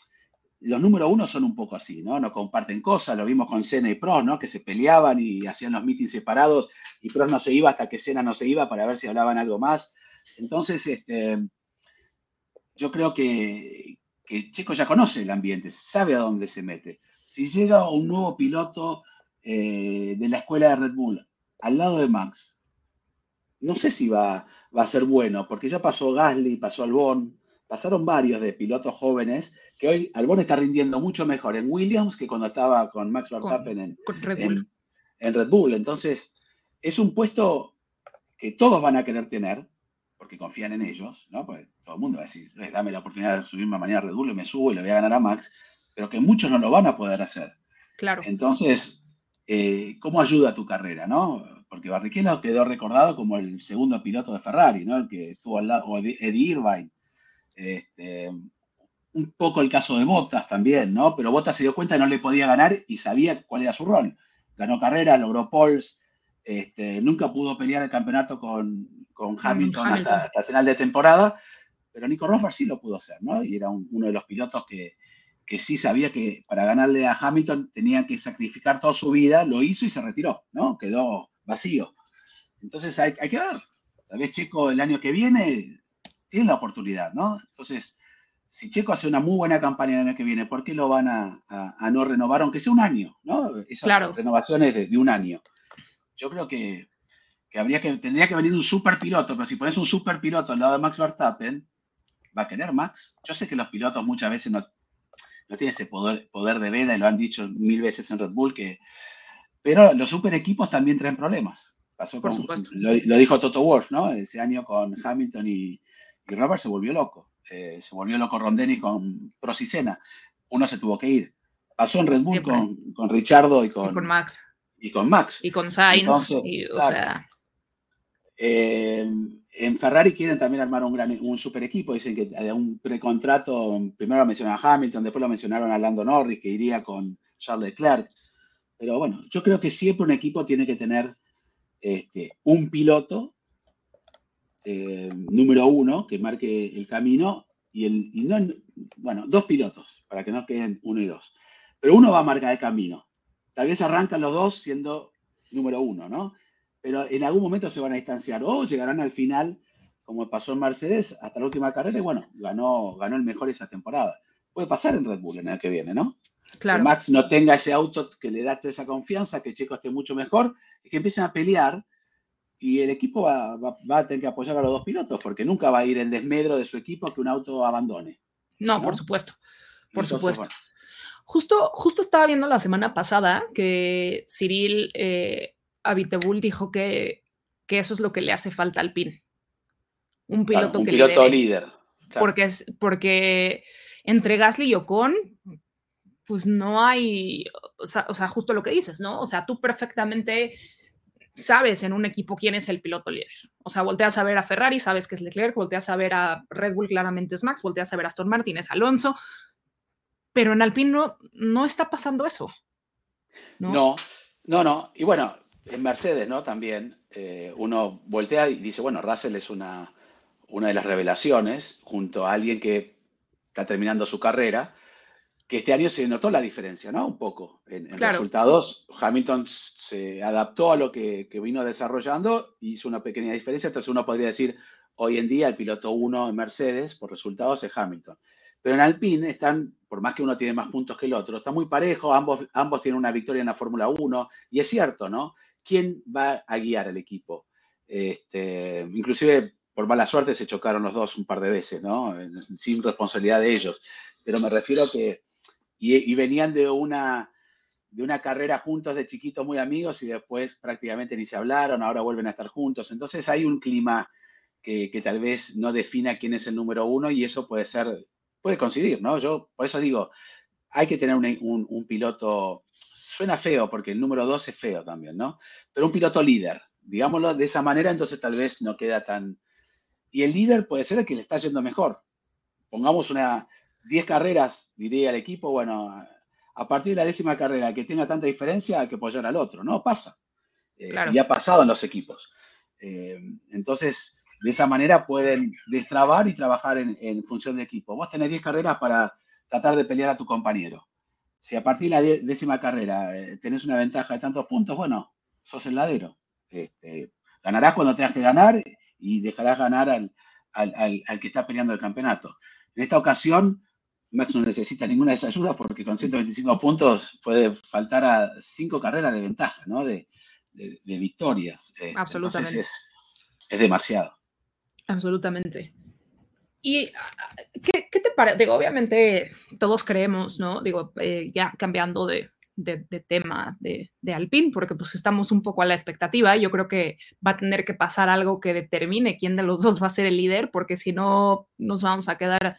los número uno son un poco así, ¿no? No comparten cosas, lo vimos con Cena y Prost, ¿no? Que se peleaban y hacían los mítines separados y Prost no se iba hasta que Cena no se iba para ver si hablaban algo más. Entonces, este, yo creo que, que Checo ya conoce el ambiente, sabe a dónde se mete. Si llega un nuevo piloto eh, de la escuela de Red Bull al lado de Max, no sé si va, va a ser bueno, porque ya pasó Gasly, pasó Albon, pasaron varios de pilotos jóvenes que hoy Albon está rindiendo mucho mejor en Williams que cuando estaba con Max Verstappen en, Red Bull. Entonces, es un puesto que todos van a querer tener, porque confían en ellos, ¿no? Porque todo el mundo va a decir, dame la oportunidad de subirme mañana a Red Bull y me subo y le voy a ganar a Max, pero que muchos no lo van a poder hacer. Claro. Entonces, eh, ¿cómo ayuda a tu carrera, no? Porque Barrichello quedó recordado como el segundo piloto de Ferrari, ¿no? El que estuvo al lado, o Eddie Irvine, este, un poco el caso de Bottas también, ¿no? Pero Bottas se dio cuenta que no le podía ganar y sabía cuál era su rol. Ganó carrera, logró poles, este, nunca pudo pelear el campeonato con, Hamilton, Hasta, el final de temporada, pero Nico Rosberg sí lo pudo hacer, ¿no? Y era uno de los pilotos que, sí sabía que para ganarle a Hamilton tenía que sacrificar toda su vida, lo hizo y se retiró, ¿no? Quedó vacío. Entonces hay, hay que ver. Tal vez Checo el año que viene tienen la oportunidad, ¿no? Entonces, si Checo hace una muy buena campaña el año que viene, ¿por qué lo van a, no renovar, aunque sea un año, ¿no? Esas renovaciones de, un año. Yo creo que, habría que, tendría que venir un super piloto, pero si pones un super piloto al lado de Max Verstappen, ¿va a querer Max? Yo sé que los pilotos muchas veces no, no tienen ese poder, poder de veda, y lo han dicho mil veces en Red Bull, que, pero los super equipos también traen problemas. Pasó Por supuesto. Lo, lo, dijo Toto Wolf, ¿no? Ese año con Hamilton y, y Robert se volvió loco. Eh, se volvió loco Rondeni con Prosicena. Uno se tuvo que ir. Pasó en Red Bull con, con, Richardo y con, Max. y con Max. Y con Sainz. o sea... Eh, en Ferrari quieren también armar un, gran, un super equipo. Dicen que hay un precontrato, primero lo mencionaron a Hamilton, después lo mencionaron a Lando Norris, que iría con Charles Leclerc. Pero bueno, yo creo que siempre un equipo tiene que tener este, un piloto eh, número uno que marque el camino y, el, y no, bueno, dos pilotos para que no queden uno y dos. Pero uno va a marcar el camino. Tal vez arrancan los dos siendo número uno, ¿no? Pero en algún momento se van a distanciar o llegarán al final, como pasó en Mercedes, hasta la última carrera y bueno, ganó, ganó el mejor esa temporada. Puede pasar en Red Bull en el que viene, ¿no? Claro. Que Max no tenga ese auto que le da esa confianza, que Checo esté mucho mejor, y que empiecen a pelear y el equipo va, a tener que apoyar a los dos pilotos, porque nunca va a ir en desmedro de su equipo que un auto abandone. No, por supuesto. Por supuesto. Justo, justo estaba viendo la semana pasada que Cyril eh, Abitebul dijo que, que, eso es lo que le hace falta al PIN. Un piloto un piloto líder. Porque, es, porque entre Gasly y Ocon, pues no hay, o sea, o sea, justo lo que dices, ¿no? O sea, tú perfectamente sabes en un equipo quién es el piloto líder. O sea, volteas a ver a Ferrari, sabes que es Leclerc, volteas a ver a Red Bull, claramente es Max, volteas a ver a Aston Martin, es Alonso, pero en Alpine no, está pasando eso. ¿no? no, no, Y bueno, en Mercedes, ¿no? También eh, uno voltea y dice, bueno, Russell es una, una de las revelaciones junto a alguien que está terminando su carrera que este año se notó la diferencia, ¿no? Un poco. En, resultados, Hamilton se adaptó a lo que, vino desarrollando, hizo una pequeña diferencia, entonces uno podría decir, hoy en día el piloto 1 en Mercedes, por resultados, es Hamilton. Pero en Alpine están, por más que uno tiene más puntos que el otro, está muy parejo, ambos, ambos tienen una victoria en la Fórmula 1, y es cierto, ¿no? ¿Quién va a guiar el equipo? Este, inclusive, por mala suerte, se chocaron los dos un par de veces, ¿no? Sin responsabilidad de ellos. Pero me refiero a que y, venían de una, de una carrera juntos de chiquitos muy amigos y después prácticamente ni se hablaron, ahora vuelven a estar juntos. Entonces hay un clima que, tal vez no defina quién es el número uno y eso puede ser, puede coincidir, ¿no? Yo por eso digo, hay que tener un, un, piloto, suena feo porque el número dos es feo también, ¿no? Pero un piloto líder, digámoslo de esa manera, entonces tal vez no queda tan... Y el líder puede ser el que le está yendo mejor. Pongamos una, 10 carreras, diría el equipo, bueno, a partir de la décima carrera que tenga tanta diferencia hay que apoyar al otro, ¿no? Pasa. Eh, y ha pasado en los equipos. Eh, entonces, de esa manera pueden destrabar y trabajar en, función de equipo. Vos tenés 10 carreras para tratar de pelear a tu compañero. Si a partir de la décima carrera eh, tenés una ventaja de tantos puntos, bueno, sos el ladero. Este, ganarás cuando tengas que ganar y dejarás ganar al, al que está peleando el campeonato. En esta ocasión, Max no necesita ninguna de esas ayudas porque con 125 puntos puede faltar a cinco carreras de ventaja, ¿no? De, victorias. Eh, Absolutamente. Es, demasiado. Absolutamente. ¿Y qué, te parece? Digo, obviamente todos creemos, ¿no? Digo, eh, ya cambiando de, tema de, de, Alpine, porque pues estamos un poco a la expectativa. Yo creo que va a tener que pasar algo que determine quién de los dos va a ser el líder, porque si no, nos vamos a quedar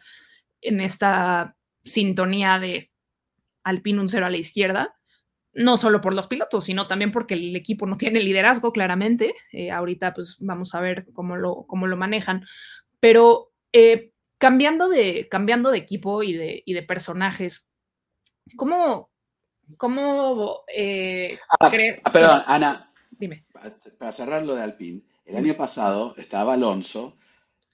en esta sintonía de Alpine un cero a la izquierda, no solo por los pilotos, sino también porque el equipo no tiene liderazgo, claramente. Eh, ahorita pues vamos a ver cómo lo, cómo lo manejan. Pero eh, cambiando, de, cambiando de equipo y de, y de personajes, ¿cómo... cómo eh, ah, ah, perdón, Ana. Dime. Para cerrar lo de Alpine, el año pasado estaba Alonso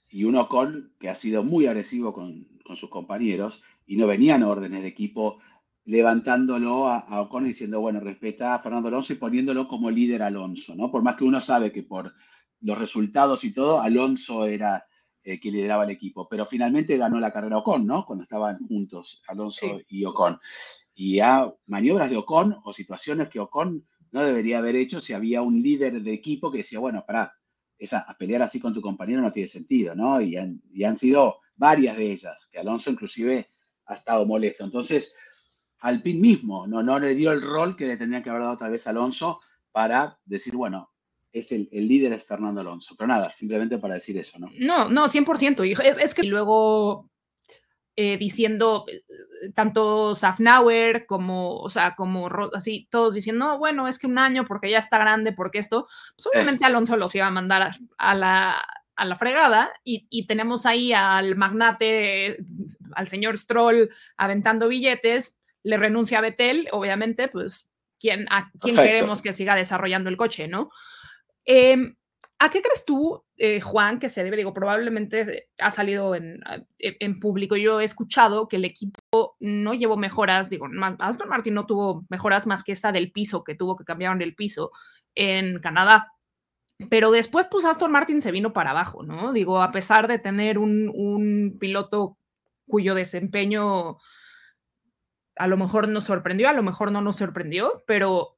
y un Ocon que ha sido muy agresivo con, con sus compañeros y no venían órdenes de equipo levantándolo a, Ocon y diciendo, bueno, respeta a Fernando Alonso y poniéndolo como líder Alonso, ¿no? Por más que uno sabe que por los resultados y todo, Alonso era eh, quien lideraba el equipo, pero finalmente ganó la carrera Ocon, ¿no? Cuando estaban juntos Alonso y Ocon. Y a maniobras de Ocon o situaciones que Ocon no debería haber hecho si había un líder de equipo que decía, bueno, para esa, pelear así con tu compañero no tiene sentido, ¿no? Y han, y han sido varias de ellas, que Alonso inclusive ha estado molesto. Entonces, Alpine mismo no, no le dio el rol que le tendría que haber dado tal vez Alonso para decir, bueno, es el, líder es Fernando Alonso. Pero nada, simplemente para decir eso, ¿no? No, no, 100%. Es, es que luego eh, diciendo, eh, tanto Safnauer como, o sea, como así, todos diciendo, no, bueno, es que un año porque ya está grande, porque esto, pues obviamente Alonso los iba a mandar a, la, a la fregada y, y, tenemos ahí al magnate, al señor Stroll aventando billetes, le renuncia a Betel, obviamente, pues, ¿quién, a quién queremos que siga desarrollando el coche, no? Eh, ¿A qué crees tú, eh, Juan, que se debe? Digo, probablemente ha salido en, e, en, público. Yo he escuchado que el equipo no llevó mejoras, digo, Aston Martin no tuvo mejoras más que esta del piso, que tuvo que cambiar el piso en Canadá. Pero después, pues Aston Martin se vino para abajo, ¿no? Digo, a pesar de tener un, un piloto cuyo desempeño a lo mejor nos sorprendió, a lo mejor no nos sorprendió, pero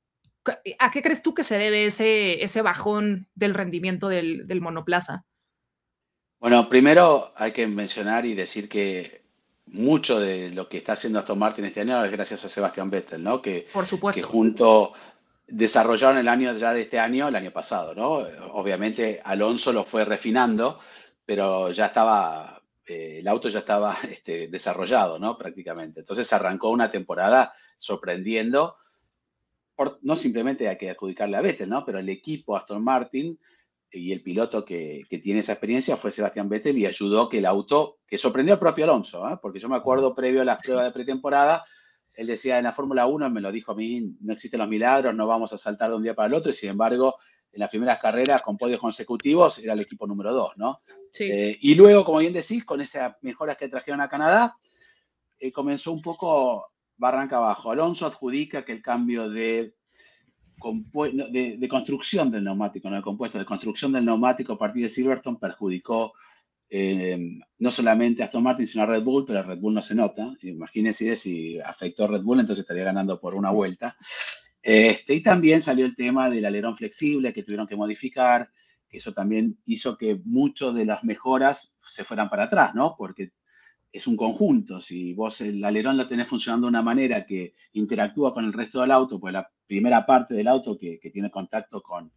¿A qué crees tú que se debe ese, ese bajón del rendimiento del, monoplaza? Bueno, primero hay que mencionar y decir que mucho de lo que está haciendo Aston Martin este año es gracias a Sebastián Vettel, ¿no? Que, Por supuesto. Que junto desarrollaron el año ya de este año, el año pasado, ¿no? Obviamente Alonso lo fue refinando, pero ya estaba, eh, el auto ya estaba este, desarrollado, ¿no? Prácticamente. Entonces arrancó una temporada sorprendiendo no simplemente hay que adjudicarle a Vettel, ¿no? Pero el equipo Aston Martin y el piloto que, tiene esa experiencia fue Sebastián Vettel y ayudó que el auto, que sorprendió al propio Alonso, ¿eh? porque yo me acuerdo previo a las pruebas de pretemporada, él decía en la Fórmula 1, me lo dijo a mí, no existen los milagros, no vamos a saltar de un día para el otro, y sin embargo, en las primeras carreras con podios consecutivos era el equipo número 2, ¿no? Sí. Eh, y luego, como bien decís, con esas mejoras que trajeron a Canadá, eh, comenzó un poco barranca abajo. Alonso adjudica que el cambio de, de, construcción del neumático, no de compuesto, de construcción del neumático a partir de Silverstone perjudicó eh, no solamente Aston Martin, sino a Red Bull, pero a Red Bull no se nota. Imagínense si afectó a Red Bull, entonces estaría ganando por una vuelta. Este, y también salió el tema del alerón flexible que tuvieron que modificar, que eso también hizo que muchas de las mejoras se fueran para atrás, ¿no? Porque es un conjunto. Si vos el alerón lo tenés funcionando de una manera que interactúa con el resto del auto, pues la primera parte del auto que, tiene contacto con,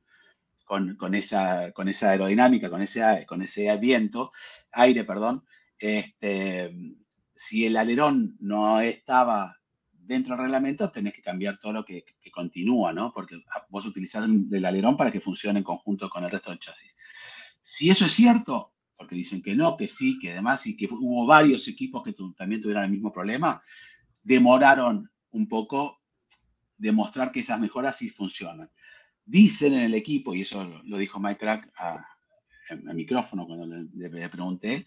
con, esa, con esa aerodinámica, con ese, con ese viento, aire, perdón, este, si el alerón no estaba dentro del reglamento, tenés que cambiar todo lo que, continúa, ¿no? Porque vos utilizás el alerón para que funcione en conjunto con el resto del chasis. Si eso es cierto, porque dicen que no, que sí, que además, y que hubo varios equipos que también tuvieron el mismo problema, demoraron un poco demostrar que esas mejoras sí funcionan. Dicen en el equipo, y eso lo, dijo Mike Crack a, micrófono cuando le, pregunté,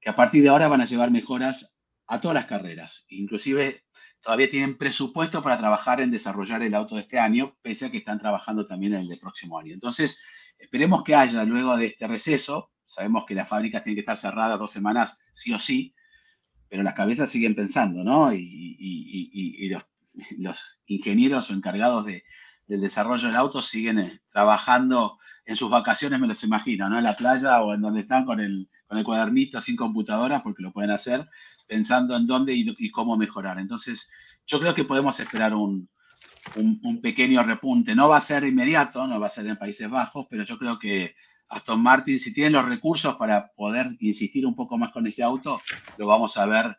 que a partir de ahora van a llevar mejoras a todas las carreras. Inclusive todavía tienen presupuesto para trabajar en desarrollar el auto de este año, pese a que están trabajando también en el del próximo año. Entonces, esperemos que haya luego de este receso, Sabemos que las fábricas tienen que estar cerradas dos semanas, sí o sí, pero las cabezas siguen pensando, ¿no? Y, los, ingenieros o encargados del desarrollo del auto siguen eh, trabajando en sus vacaciones, me los imagino, ¿no? En la playa o en donde están con el, con el cuadernito sin computadora, porque lo pueden hacer, pensando en dónde y, cómo mejorar. Entonces, yo creo que podemos esperar un, un, pequeño repunte. No va a ser inmediato, no va a ser en Países Bajos, pero yo creo que Aston Martin, si tienen los recursos para poder insistir un poco más con este auto, lo vamos a ver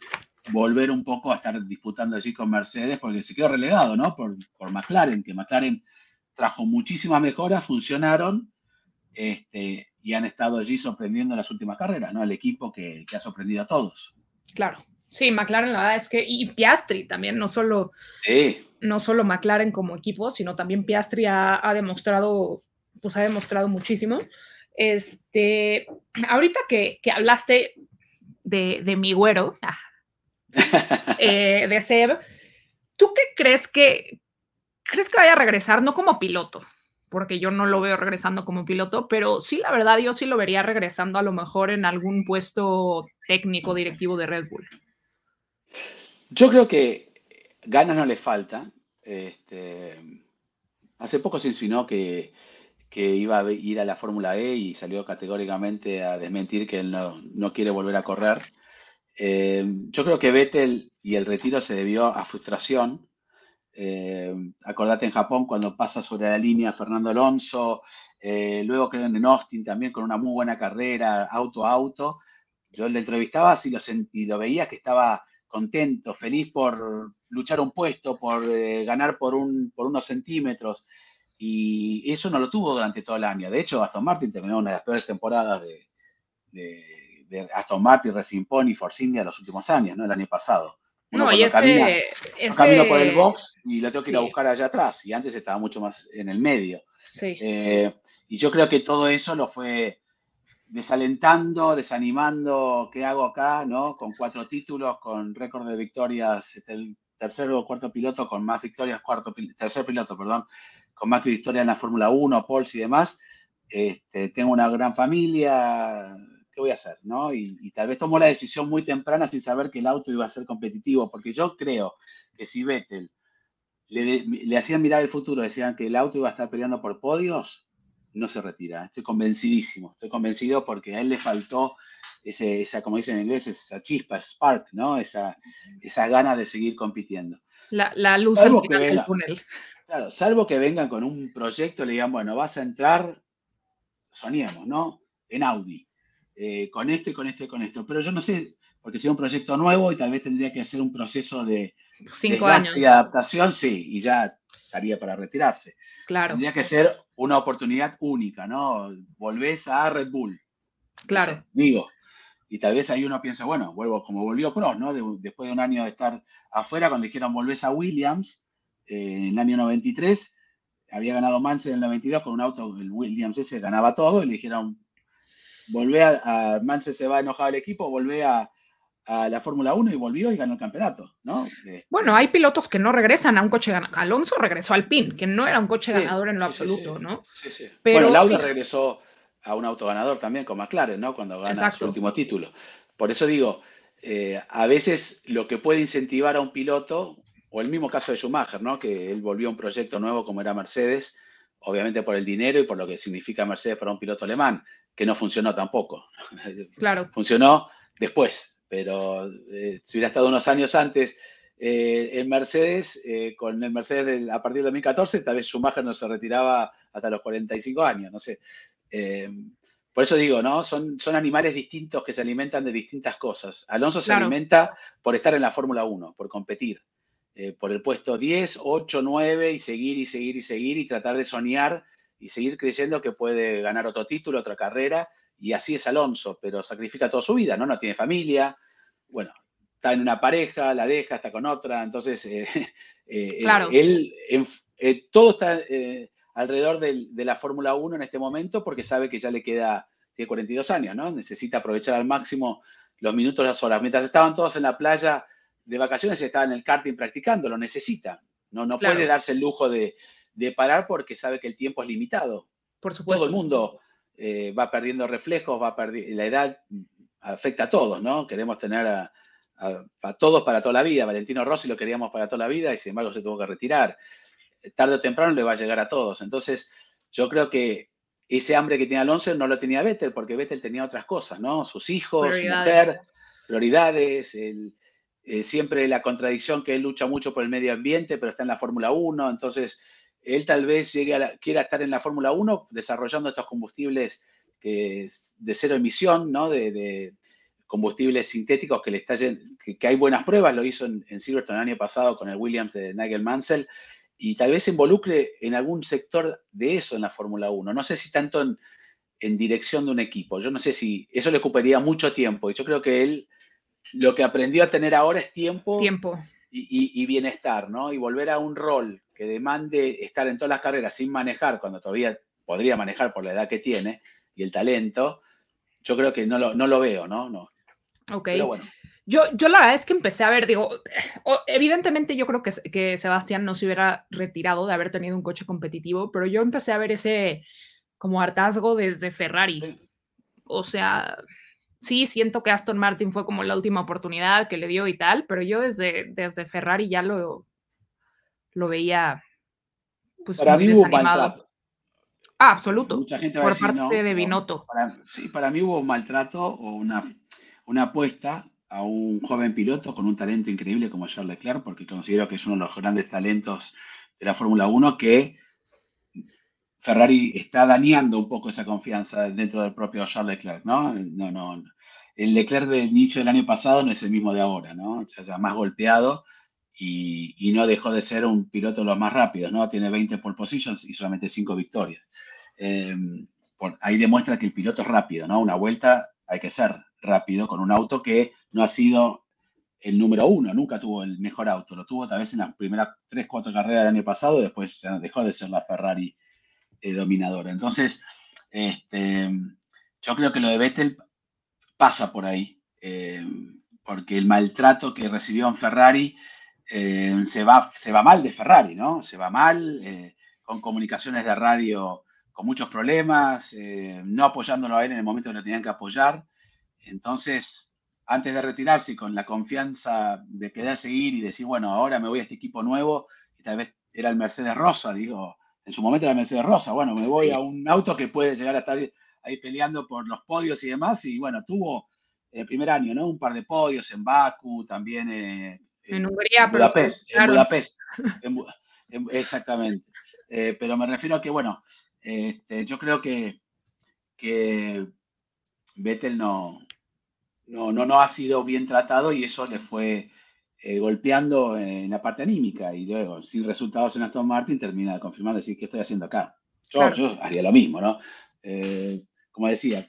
volver un poco a estar disputando allí con Mercedes, porque se quedó relegado, ¿no? Por, por McLaren, que McLaren trajo muchísimas mejoras, funcionaron este, y han estado allí sorprendiendo en las últimas carreras, ¿no? El equipo que, ha sorprendido a todos. Claro. Sí, McLaren la verdad es que, y Piastri también, no solo, no solo McLaren como equipo, sino también Piastri ha, ha demostrado, pues ha demostrado muchísimo. Este, ahorita que, hablaste de, mi güero, ah, eh, de Seb, ¿tú qué crees que crees que vaya a regresar? No como piloto, porque yo no lo veo regresando como piloto, pero sí, la verdad, yo sí lo vería regresando a lo mejor en algún puesto técnico directivo de Red Bull. Yo creo que ganas no le falta. Este, hace poco se insinuó que que iba a ir a la Fórmula E y salió categóricamente a desmentir que él no, quiere volver a correr. Eh, yo creo que Vettel y el retiro se debió a frustración. Eh, acordate en Japón cuando pasa sobre la línea Fernando Alonso, eh, luego creo en Austin también con una muy buena carrera, auto a auto. Yo le entrevistaba y lo, y lo veía que estaba contento, feliz por luchar un puesto, por ganar por, un, por unos centímetros. Y eso no lo tuvo durante todo el año. De hecho, Aston Martin terminó una de las peores temporadas de, Aston Martin, Racing Pony y Force India los últimos años, ¿no? El año pasado. no, y ese, camino por el box y lo tengo que ir a buscar allá atrás. Y antes estaba mucho más en el medio. Sí. Eh, y yo creo que todo eso lo fue desalentando, desanimando, ¿qué hago acá? ¿no? Con cuatro títulos, con récord de victorias, este, el tercer o cuarto piloto con más victorias, cuarto, tercer piloto, perdón, con más victorias en la Fórmula 1, Pols y demás. Este, tengo una gran familia, ¿qué voy a hacer? ¿no? Y, tal vez tomó la decisión muy temprana sin saber que el auto iba a ser competitivo, porque yo creo que si Vettel le, le hacían mirar el futuro, decían que el auto iba a estar peleando por podios, no se retira. Estoy convencidísimo, estoy convencido porque a él le faltó ese, esa, como dicen en inglés, esa chispa, spark, ¿no? Esa, esa gana de seguir compitiendo. La, la luz al final del túnel. Claro, salvo que vengan con un proyecto y le digan, bueno, vas a entrar, soñemos, ¿no? En Audi, eh, con esto y con esto y con esto. Pero yo no sé, porque sea un proyecto nuevo y tal vez tendría que hacer un proceso de, Cinco años. y adaptación, sí, y ya estaría para retirarse. Claro. Tendría que ser una oportunidad única, ¿no? Volvés a Red Bull. Claro. digo, y tal vez ahí uno piensa, bueno, vuelvo como volvió Pro, ¿no? después de un año de estar afuera, cuando dijeron volvés a Williams eh, en el año 93, había ganado Mansell en el 92 con un auto, el Williams ese ganaba todo, y le dijeron, volvé a, a Mansell se va enojado el equipo, volvé a, a la Fórmula 1 y volvió y ganó el campeonato, ¿no? Este, bueno, hay pilotos que no regresan a un coche ganador. Alonso regresó al PIN, que no era un coche ganador en lo absoluto, ¿no? Sí, sí. Pero, bueno, Lauda regresó a un auto ganador también con McLaren, ¿no? Cuando gana su último título. Por eso digo, eh, a veces lo que puede incentivar a un piloto, o el mismo caso de Schumacher, ¿no? Que él volvió a un proyecto nuevo como era Mercedes, obviamente por el dinero y por lo que significa Mercedes para un piloto alemán, que no funcionó tampoco. Claro. Funcionó después, pero eh, si hubiera estado unos años antes eh, en Mercedes, eh, con el Mercedes a partir de 2014, tal vez Schumacher no se retiraba hasta los 45 años, no sé. por eso digo, ¿no? Son, son animales distintos que se alimentan de distintas cosas. Alonso se alimenta por estar en la Fórmula 1, por competir, por el puesto 10, 8, 9 y seguir y seguir y seguir y tratar de soñar y seguir creyendo que puede ganar otro título, otra carrera y así es Alonso, pero sacrifica toda su vida, ¿no? No tiene familia, bueno, está en una pareja, la deja, está con otra, entonces eh, eh, él, eh, todo está alrededor de, la Fórmula 1 en este momento porque sabe que ya le queda, tiene 42 años, ¿no? Necesita aprovechar al máximo los minutos, las horas. Mientras estaban todos en la playa de vacaciones, estaba en el karting practicando, lo necesita. No, no puede darse el lujo de, de parar porque sabe que el tiempo es limitado. Por supuesto. Todo el mundo eh, va perdiendo reflejos, va perdiendo, la edad afecta a todos, ¿no? Queremos tener a, todos para toda la vida. Valentino Rossi lo queríamos para toda la vida y sin embargo se tuvo que retirar. Tarde o temprano le va a llegar a todos. Entonces, yo creo que ese hambre que tiene Alonso no lo tenía Vettel, porque Vettel tenía otras cosas, ¿no? Sus hijos, su mujer, prioridades, eh, siempre la contradicción que él lucha mucho por el medio ambiente, pero está en la Fórmula 1, entonces él tal vez llegue a quiera estar en la Fórmula 1 desarrollando estos combustibles que de cero emisión, ¿no? De, combustibles sintéticos que le está que, que, hay buenas pruebas, lo hizo en, Silverstone el año pasado con el Williams de Nigel Mansell, y tal vez se involucre en algún sector de eso en la Fórmula 1. No sé si tanto en, en, dirección de un equipo. Yo no sé si eso le ocuparía mucho tiempo. Y yo creo que él lo que aprendió a tener ahora es tiempo, tiempo. Y, y bienestar, ¿no? Y volver a un rol que demande estar en todas las carreras sin manejar, cuando todavía podría manejar por la edad que tiene y el talento, yo creo que no lo, no lo veo, ¿no? no. Ok. Yo, yo la verdad es que empecé a ver, digo, evidentemente yo creo que, que Sebastián no se hubiera retirado de haber tenido un coche competitivo, pero yo empecé a ver ese como hartazgo desde Ferrari. O sea, sí, siento que Aston Martin fue como la última oportunidad que le dio y tal, pero yo desde, desde Ferrari ya lo, lo veía pues para muy mí desanimado. Ah, absoluto. Mucha gente por parte de Binotto. Para, sí, para mí hubo un maltrato o una, una apuesta a un joven piloto con un talento increíble como Charles Leclerc, porque considero que es uno de los grandes talentos de la Fórmula 1 que Ferrari está dañando un poco esa confianza dentro del propio Charles Leclerc, ¿no? No, no. El Leclerc del inicio del año pasado no es el mismo de ahora, ¿no? Ya, ya más golpeado y, no dejó de ser un piloto de los más rápidos, ¿no? Tiene 20 pole positions y solamente 5 victorias. Em, ahí demuestra que el piloto es rápido, ¿no? Una vuelta hay que ser rápido con un auto que no ha sido el número uno, nunca tuvo el mejor auto, lo tuvo tal vez en las primeras 3, 4 carreras del año pasado después dejó de ser la Ferrari eh, dominadora. Entonces, este, yo creo que lo de Vettel pasa por ahí, em, porque el maltrato que recibió en Ferrari eh, se, va, se va mal de Ferrari, ¿no? Se va mal, eh, con comunicaciones de radio con muchos problemas, eh, no apoyándolo a él en el momento que lo tenían que apoyar. Entonces, antes de retirarse y con la confianza de querer seguir y decir, bueno, ahora me voy a este equipo nuevo, y tal vez era el Mercedes Rosa, digo, en su momento era el Mercedes Rosa, bueno, me voy a un auto que puede llegar a estar ahí peleando por los podios y demás, y bueno, tuvo el primer año, ¿no? Un par de podios en Baku, también en Hungría, Budapest, en Budapest, exactamente. Eh, pero me refiero a que, bueno, este, yo creo que, que Vettel no, no, no, ha sido bien tratado y eso le fue eh, golpeando en la parte anímica y luego, sin resultados en Aston Martin, termina confirmando decir, ¿qué estoy haciendo acá? Yo, haría lo mismo, ¿no? Eh, como decía,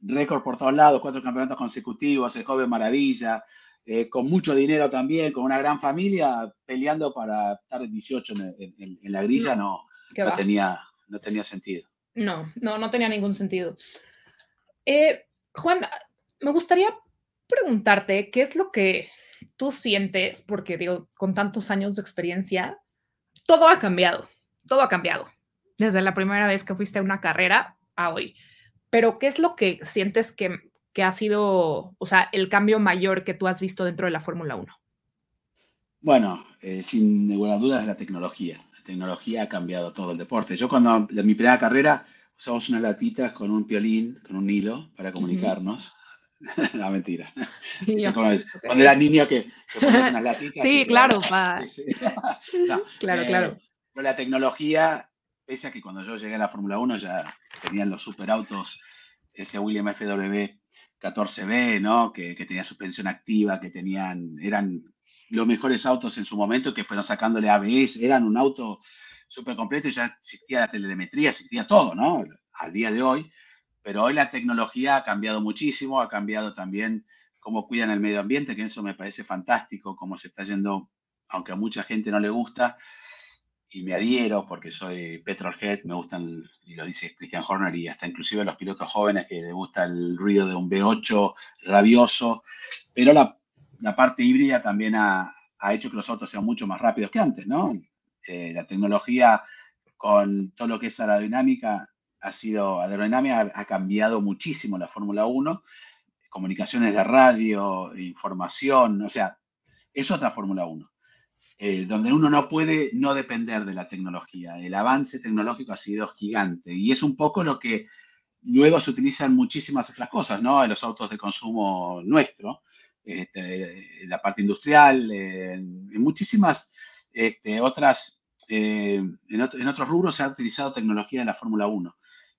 récord por todos lados, cuatro campeonatos consecutivos, el joven maravilla, eh, con mucho dinero también, con una gran familia, peleando para estar 18 en, la grilla, no, no, tenía, no tenía sentido. No, no, no tenía ningún sentido. Eh, Juan, me gustaría preguntarte qué es lo que tú sientes, porque digo, con tantos años de experiencia, todo ha cambiado, todo ha cambiado, desde la primera vez que fuiste a una carrera a hoy. Pero, ¿qué es lo que sientes que que ha sido, o sea, el cambio mayor que tú has visto dentro de la Fórmula 1? Bueno, eh, sin ninguna duda es la tecnología. La tecnología ha cambiado todo el deporte. Yo cuando en mi primera carrera usamos unas latitas con un piolín, con un hilo para comunicarnos. no, mentira. cuando era niño que, que ponías unas latitas. Sí, claro. claro, claro. Eh, pero la tecnología, pese a que cuando yo llegué a la Fórmula 1 ya tenían los superautos, ese William FW 14B, ¿no? Que, tenía suspensión activa, que tenían, eran los mejores autos en su momento, que fueron sacándole ABS, eran un auto súper completo y ya existía la telemetría, existía todo, ¿no? Al día de hoy. Pero hoy la tecnología ha cambiado muchísimo, ha cambiado también cómo cuidan el medio ambiente, que eso me parece fantástico, cómo se está yendo, aunque a mucha gente no le gusta, y me adhiero porque soy petrolhead, me gustan, y lo dice Christian Horner, y hasta inclusive a los pilotos jóvenes que les gusta el ruido de un V8 rabioso, pero la, la parte híbrida también ha, ha, hecho que los autos sean mucho más rápidos que antes, ¿no? Eh, la tecnología con todo lo que es aerodinámica ha sido, aerodinámica ha, cambiado muchísimo la Fórmula 1, comunicaciones de radio, información, o sea, es otra Fórmula 1. Eh, donde uno no puede no depender de la tecnología. El avance tecnológico ha sido gigante y es un poco lo que luego se utilizan muchísimas otras cosas, ¿no? En los autos de consumo nuestro, este, en la parte industrial, en, muchísimas este, otras, eh, en, en, otros rubros se ha utilizado tecnología de la Fórmula 1.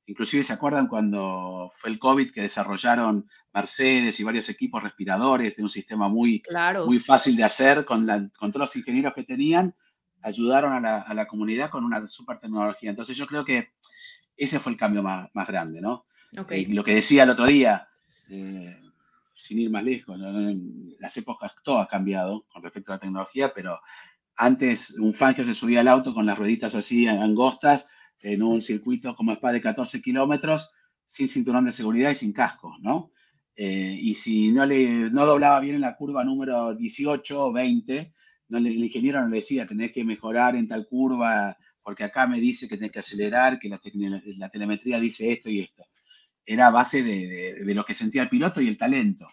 Inclusive se acuerdan cuando fue el COVID que desarrollaron Mercedes y varios equipos respiradores de un sistema muy, muy fácil de hacer con, con, todos los ingenieros que tenían, ayudaron a la, a la, comunidad con una super tecnología. Entonces yo creo que ese fue el cambio más, más grande, ¿no? Okay. lo que decía el otro día, eh, sin ir más lejos, las épocas todo ha cambiado con respecto a la tecnología, pero antes un Fangio se subía al auto con las rueditas así angostas en un circuito como Spa de 14 kilómetros sin cinturón de seguridad y sin casco, ¿no? Eh, y si no, le, no doblaba bien en la curva número 18 o 20, no el ingeniero no le decía, tenés que mejorar en tal curva, porque acá me dice que tenés que acelerar, que la, telemetría dice esto y esto. Era base de, de, lo que sentía el piloto y el talento.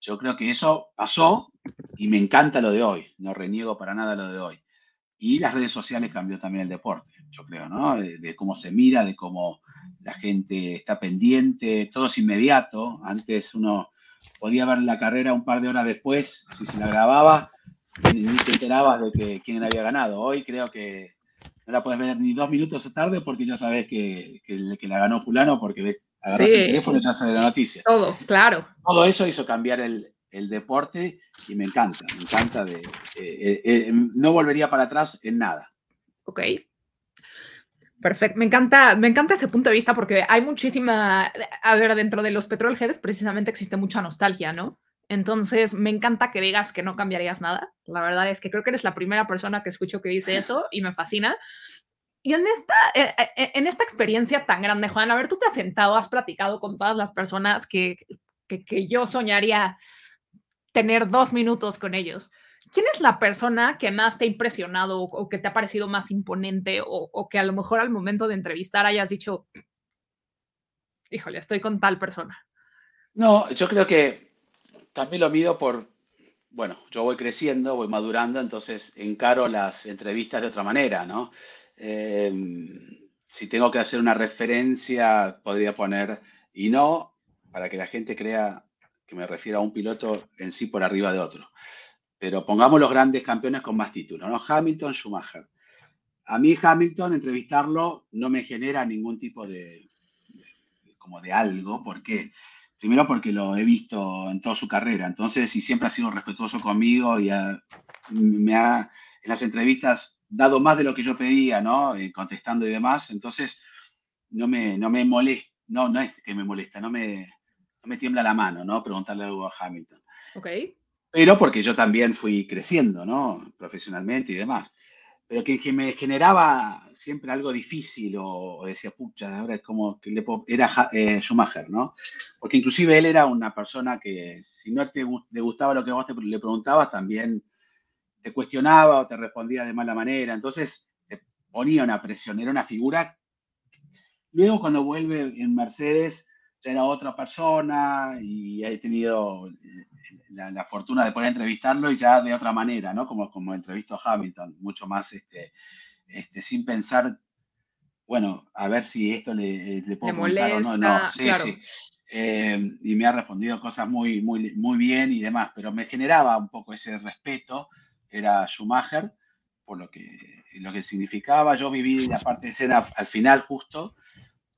Yo creo que eso pasó y me encanta lo de hoy, no reniego para nada lo de hoy. Y las redes sociales cambió también el deporte, yo creo, ¿no? De, cómo se mira, de cómo la gente está pendiente, todo es inmediato. Antes uno podía ver la carrera un par de horas después, si se la grababa, ni te enterabas de que quién había ganado. Hoy creo que no la puedes ver ni dos minutos tarde porque ya sabes que, que, que la ganó fulano porque ves Agarras el teléfono y ya sale la noticia. Todo, claro. Todo eso hizo cambiar el, el deporte y me encanta, me encanta. De, eh, eh, no volvería para atrás en nada. Ok. Perfecto, me encanta, me encanta ese punto de vista porque hay muchísima, a ver, dentro de los petrol heads precisamente existe mucha nostalgia, ¿no? Entonces, me encanta que digas que no cambiarías nada. La verdad es que creo que eres la primera persona que escucho que dice eso y me fascina. Y en esta, eh, en esta experiencia tan grande, Juan, a ver, tú te has sentado, has platicado con todas las personas que, que yo soñaría tener dos minutos con ellos. ¿Quién es la persona que más te ha impresionado o que te ha parecido más imponente o, que a lo mejor al momento de entrevistar hayas dicho, híjole, estoy con tal persona? No, yo creo que también lo mido por, bueno, yo voy creciendo, voy madurando, entonces encaro las entrevistas de otra manera, ¿no? Em, si tengo que hacer una referencia, podría poner, y no, para que la gente crea que me refiero a un piloto en sí por arriba de otro. Pero pongamos los grandes campeones con más títulos, ¿no? Hamilton, Schumacher. A mí Hamilton, entrevistarlo, no me genera ningún tipo de, como de algo. ¿Por qué? Primero porque lo he visto en toda su carrera. Entonces, y siempre ha sido respetuoso conmigo y me ha, en las entrevistas, dado más de lo que yo pedía, ¿no? Eh, contestando y demás. Entonces, no me, no me molesta, no, no es que me molesta, no me, me tiembla la mano, ¿no? Preguntarle algo a Hamilton. Ok. Pero porque yo también fui creciendo, ¿no? Profesionalmente y demás. Pero que, que me generaba siempre algo difícil o, decía, pucha, ahora es como que le era eh, Schumacher, ¿no? Porque inclusive él era una persona que si no te le gustaba lo que vos te, le preguntabas, también te cuestionaba o te respondía de mala manera. Entonces te ponía una presión, era una figura. Luego cuando vuelve en Mercedes, era otra persona y he tenido eh, la, fortuna de poder entrevistarlo y ya de otra manera, ¿no? Como, como entrevisto a Hamilton, mucho más este, este, sin pensar, bueno, a ver si esto le, le puedo preguntar o no. No, sí, sí. Eh, y me ha respondido cosas muy, muy, muy bien y demás, pero me generaba un poco ese respeto, era Schumacher, por lo que, lo que significaba. Yo viví la parte de escena al final justo,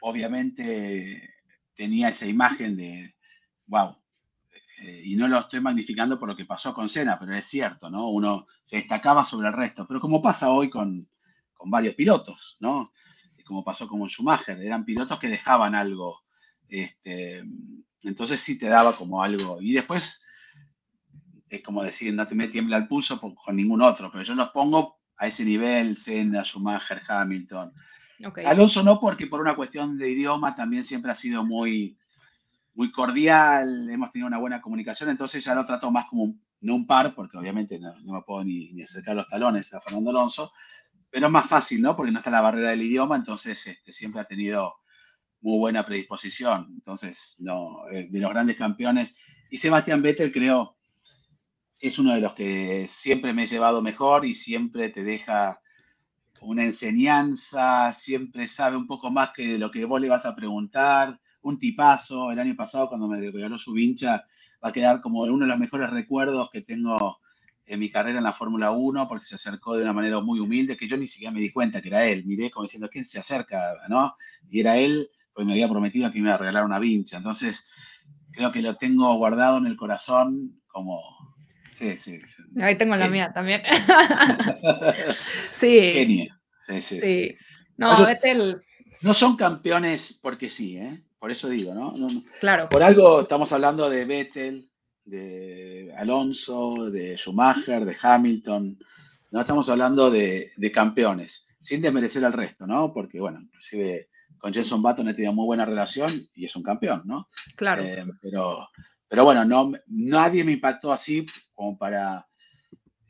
obviamente tenía esa imagen de, wow, eh, y no lo estoy magnificando por lo que pasó con Senna, pero es cierto, ¿no? Uno se destacaba sobre el resto, pero como pasa hoy con, con varios pilotos, ¿no? Como pasó con Schumacher, eran pilotos que dejaban algo, este, entonces sí te daba como algo, y después es como decir, no te me tiembla el pulso con ningún otro, pero yo los pongo a ese nivel, Senna, Schumacher, Hamilton, Alonso no, porque por una cuestión de idioma también siempre ha sido muy, muy cordial, hemos tenido una buena comunicación, entonces ya lo trato más como un, no un par, porque obviamente no, me puedo ni, acercar los talones a Fernando Alonso, pero es más fácil, ¿no? Porque no está la barrera del idioma, entonces este, siempre ha tenido muy buena predisposición. Entonces, no, eh, de los grandes campeones. Y Sebastián Vettel creo es uno de los que siempre me he llevado mejor y siempre te deja una enseñanza, siempre sabe un poco más que lo que vos le vas a preguntar, un tipazo. El año pasado cuando me regaló su vincha va a quedar como uno de los mejores recuerdos que tengo en mi carrera en la Fórmula 1 porque se acercó de una manera muy humilde que yo ni siquiera me di cuenta que era él. Miré como diciendo, ¿quién se acerca? ¿no? Y era él, porque me había prometido que me iba a regalar una vincha. Entonces, creo que lo tengo guardado en el corazón como... Sí, sí. Ahí tengo la mía también. sí. Genial. Sí, sí. No, No son campeones porque sí, ¿eh? Por eso digo, ¿no? Claro. Por algo estamos hablando de Vettel, de Alonso, de Schumacher, de Hamilton. No estamos hablando de, campeones, sin desmerecer al resto, ¿no? Porque, bueno, inclusive con Jenson Button he tenido muy buena relación y es un campeón, ¿no? Claro. Eh, pero, pero bueno, no, nadie me impactó así como para,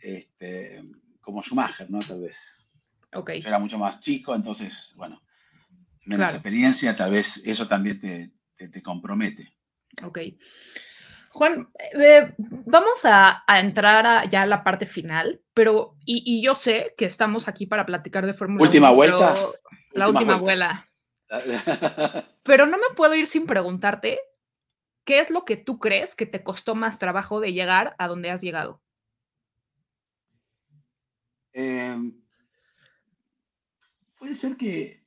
este, como Schumacher, ¿no? Tal vez. Okay. Yo era mucho más chico, entonces, bueno, menos experiencia, tal vez eso también te, te, compromete. Ok. Juan, eh, vamos a, entrar ya a la parte final, pero, y, yo sé que estamos aquí para platicar de Fórmula Última vuelta. La última vuelta. pero no me puedo ir sin preguntarte, ¿qué es lo que tú crees que te costó más trabajo de llegar a donde has llegado? Eh, puede ser que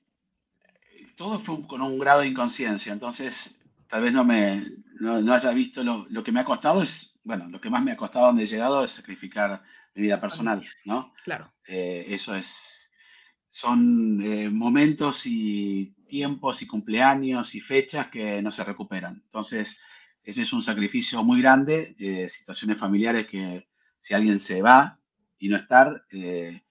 todo fue con un grado de inconsciencia, entonces tal vez no me no, haya visto lo, lo, que me ha costado, es, bueno, lo que más me ha costado donde he llegado es sacrificar mi vida personal, ¿no? Claro. Eh, eso es, son eh, momentos y tiempos y cumpleaños y fechas que no se recuperan. Entonces, ese es un sacrificio muy grande, de situaciones familiares que si alguien se va y no estar, eh,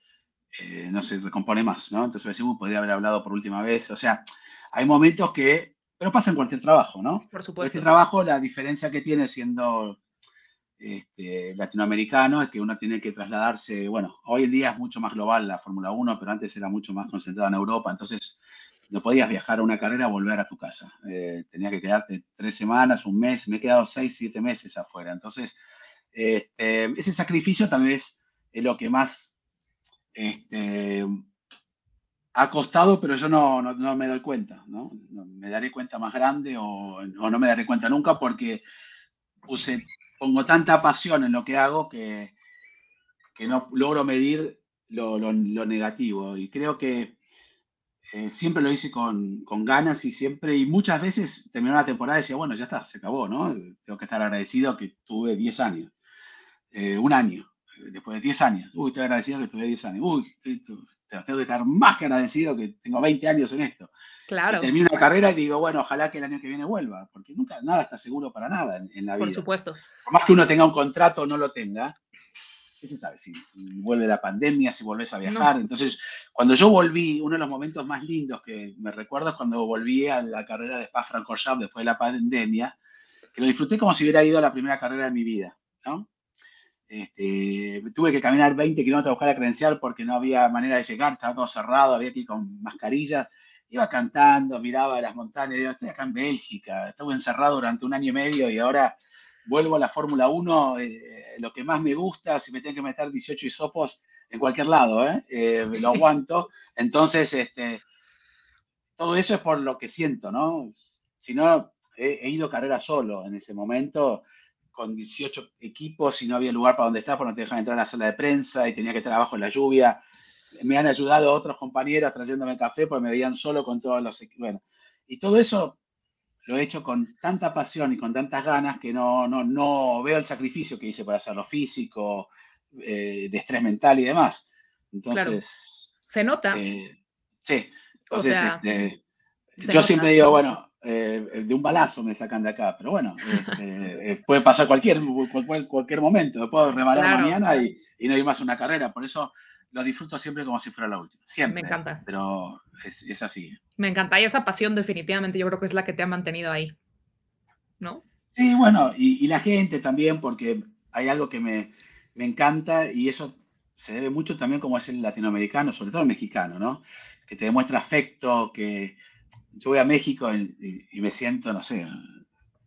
no se recompone más, ¿no? Entonces decimos, podría haber hablado por última vez. O sea, hay momentos que, pero pasa en cualquier trabajo, ¿no? Por supuesto. Este trabajo, la diferencia que tiene siendo este, latinoamericano es que uno tiene que trasladarse, bueno, hoy en día es mucho más global la Fórmula 1, pero antes era mucho más concentrada en Europa, entonces no podías viajar a una carrera volver a tu casa. Eh, tenías que quedarte tres semanas, un mes, me he quedado seis, siete meses afuera. Entonces, este, ese sacrificio tal vez es lo que más este, ha costado, pero yo no, no, me doy cuenta, ¿no? Me daré cuenta más grande o, no me daré cuenta nunca porque puse pongo tanta pasión en lo que hago que, que no logro medir lo, negativo. Y creo que eh, siempre lo hice con, ganas y siempre, y muchas veces terminó la temporada y decía, bueno, ya está, se acabó, ¿no? Tengo que estar agradecido que tuve 10 años, eh, un año, después de 10 años. Uy, estoy agradecido que tuve 10 años. Uy, tengo que estar más que agradecido que tengo 20 años en esto. Claro. termino una carrera y digo, bueno, ojalá que el año que viene vuelva, porque nunca nada está seguro para nada en, la vida. Por supuesto. Por más que uno tenga un contrato o no lo tenga, ¿qué se sabe? Si, vuelve la pandemia, si volvés a viajar. Entonces, cuando yo volví, uno de los momentos más lindos que me recuerdo es cuando volví a la carrera de Spa-Francorchamps después de la pandemia, que lo disfruté como si hubiera ido a la primera carrera de mi vida, ¿no? Este, tuve que caminar 20 kilómetros a buscar la credencial porque no había manera de llegar, estaba todo cerrado, había que ir con mascarillas. Iba cantando, miraba las montañas, digo, estoy acá en Bélgica, estuve encerrado durante un año y medio y ahora vuelvo a la Fórmula 1, eh, lo que más me gusta, si me tengo que meter 18 hisopos en cualquier lado, ¿eh? Eh, lo aguanto. Entonces, este, todo eso es por lo que siento, ¿no? Si no, he, he ido carrera solo en ese momento con 18 equipos y no había lugar para donde estar, porque no te dejaban entrar a la sala de prensa y tenía que estar abajo en la lluvia. Me han ayudado otros compañeros trayéndome café porque me veían solo con todos los equipos. Bueno, y todo eso lo he hecho con tanta pasión y con tantas ganas que no, no, no veo el sacrificio que hice para hacerlo físico, eh, de estrés mental y demás. Entonces. Se nota. Eh, sí. Entonces, este, yo siempre digo, bueno, eh, de un balazo me sacan de acá, pero bueno, este, eh, puede pasar cualquier, cualquier, cualquier momento, me puedo rebalar mañana y, y, no ir más a una carrera, por eso lo disfruto siempre como si fuera la última, siempre. Me encanta. Pero es, es, así. Me encanta, y esa pasión definitivamente yo creo que es la que te ha mantenido ahí, ¿no? Sí, bueno, y, y la gente también, porque hay algo que me, me encanta y eso se debe mucho también como es el latinoamericano, sobre todo el mexicano, ¿no? Que te demuestra afecto, que yo voy a México y, me siento, no sé,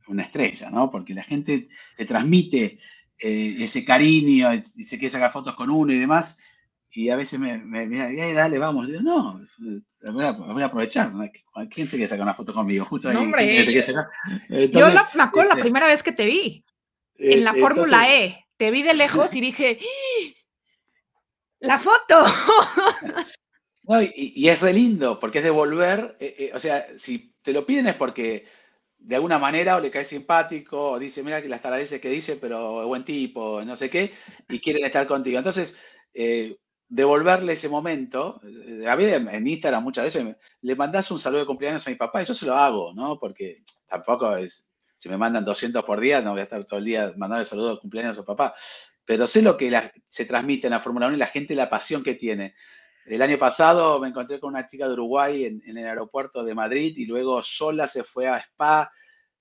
una estrella, ¿no? Porque la gente te transmite eh, ese cariño y se quiere sacar fotos con uno y demás. Y a veces me, me, dale, vamos. Yo, no, voy a, aprovechar. ¿Quién se quiere sacar una foto conmigo? Justo ahí. se sacar? yo me acuerdo la este, primera vez que te vi en la eh, Fórmula E. Te vi de lejos y dije, ¡Ah! ¡la foto! No, y, es re lindo, porque es devolver, eh, eh, o sea, si te lo piden es porque de alguna manera o le cae simpático, o dice, mira que las taradeces que dice, pero es buen tipo, no sé qué, y quieren estar contigo. Entonces, eh, devolverle ese momento, a mí en Instagram muchas veces le mandas un saludo de cumpleaños a mi papá y yo se lo hago, ¿no? Porque tampoco es, si me mandan 200 por día, no voy a estar todo el día mandando saludo de cumpleaños a su papá, pero sé lo que se transmite en la Fórmula 1 y la gente, la pasión que tiene. El año pasado me encontré con una chica de Uruguay en, el aeropuerto de Madrid y luego sola se fue a Spa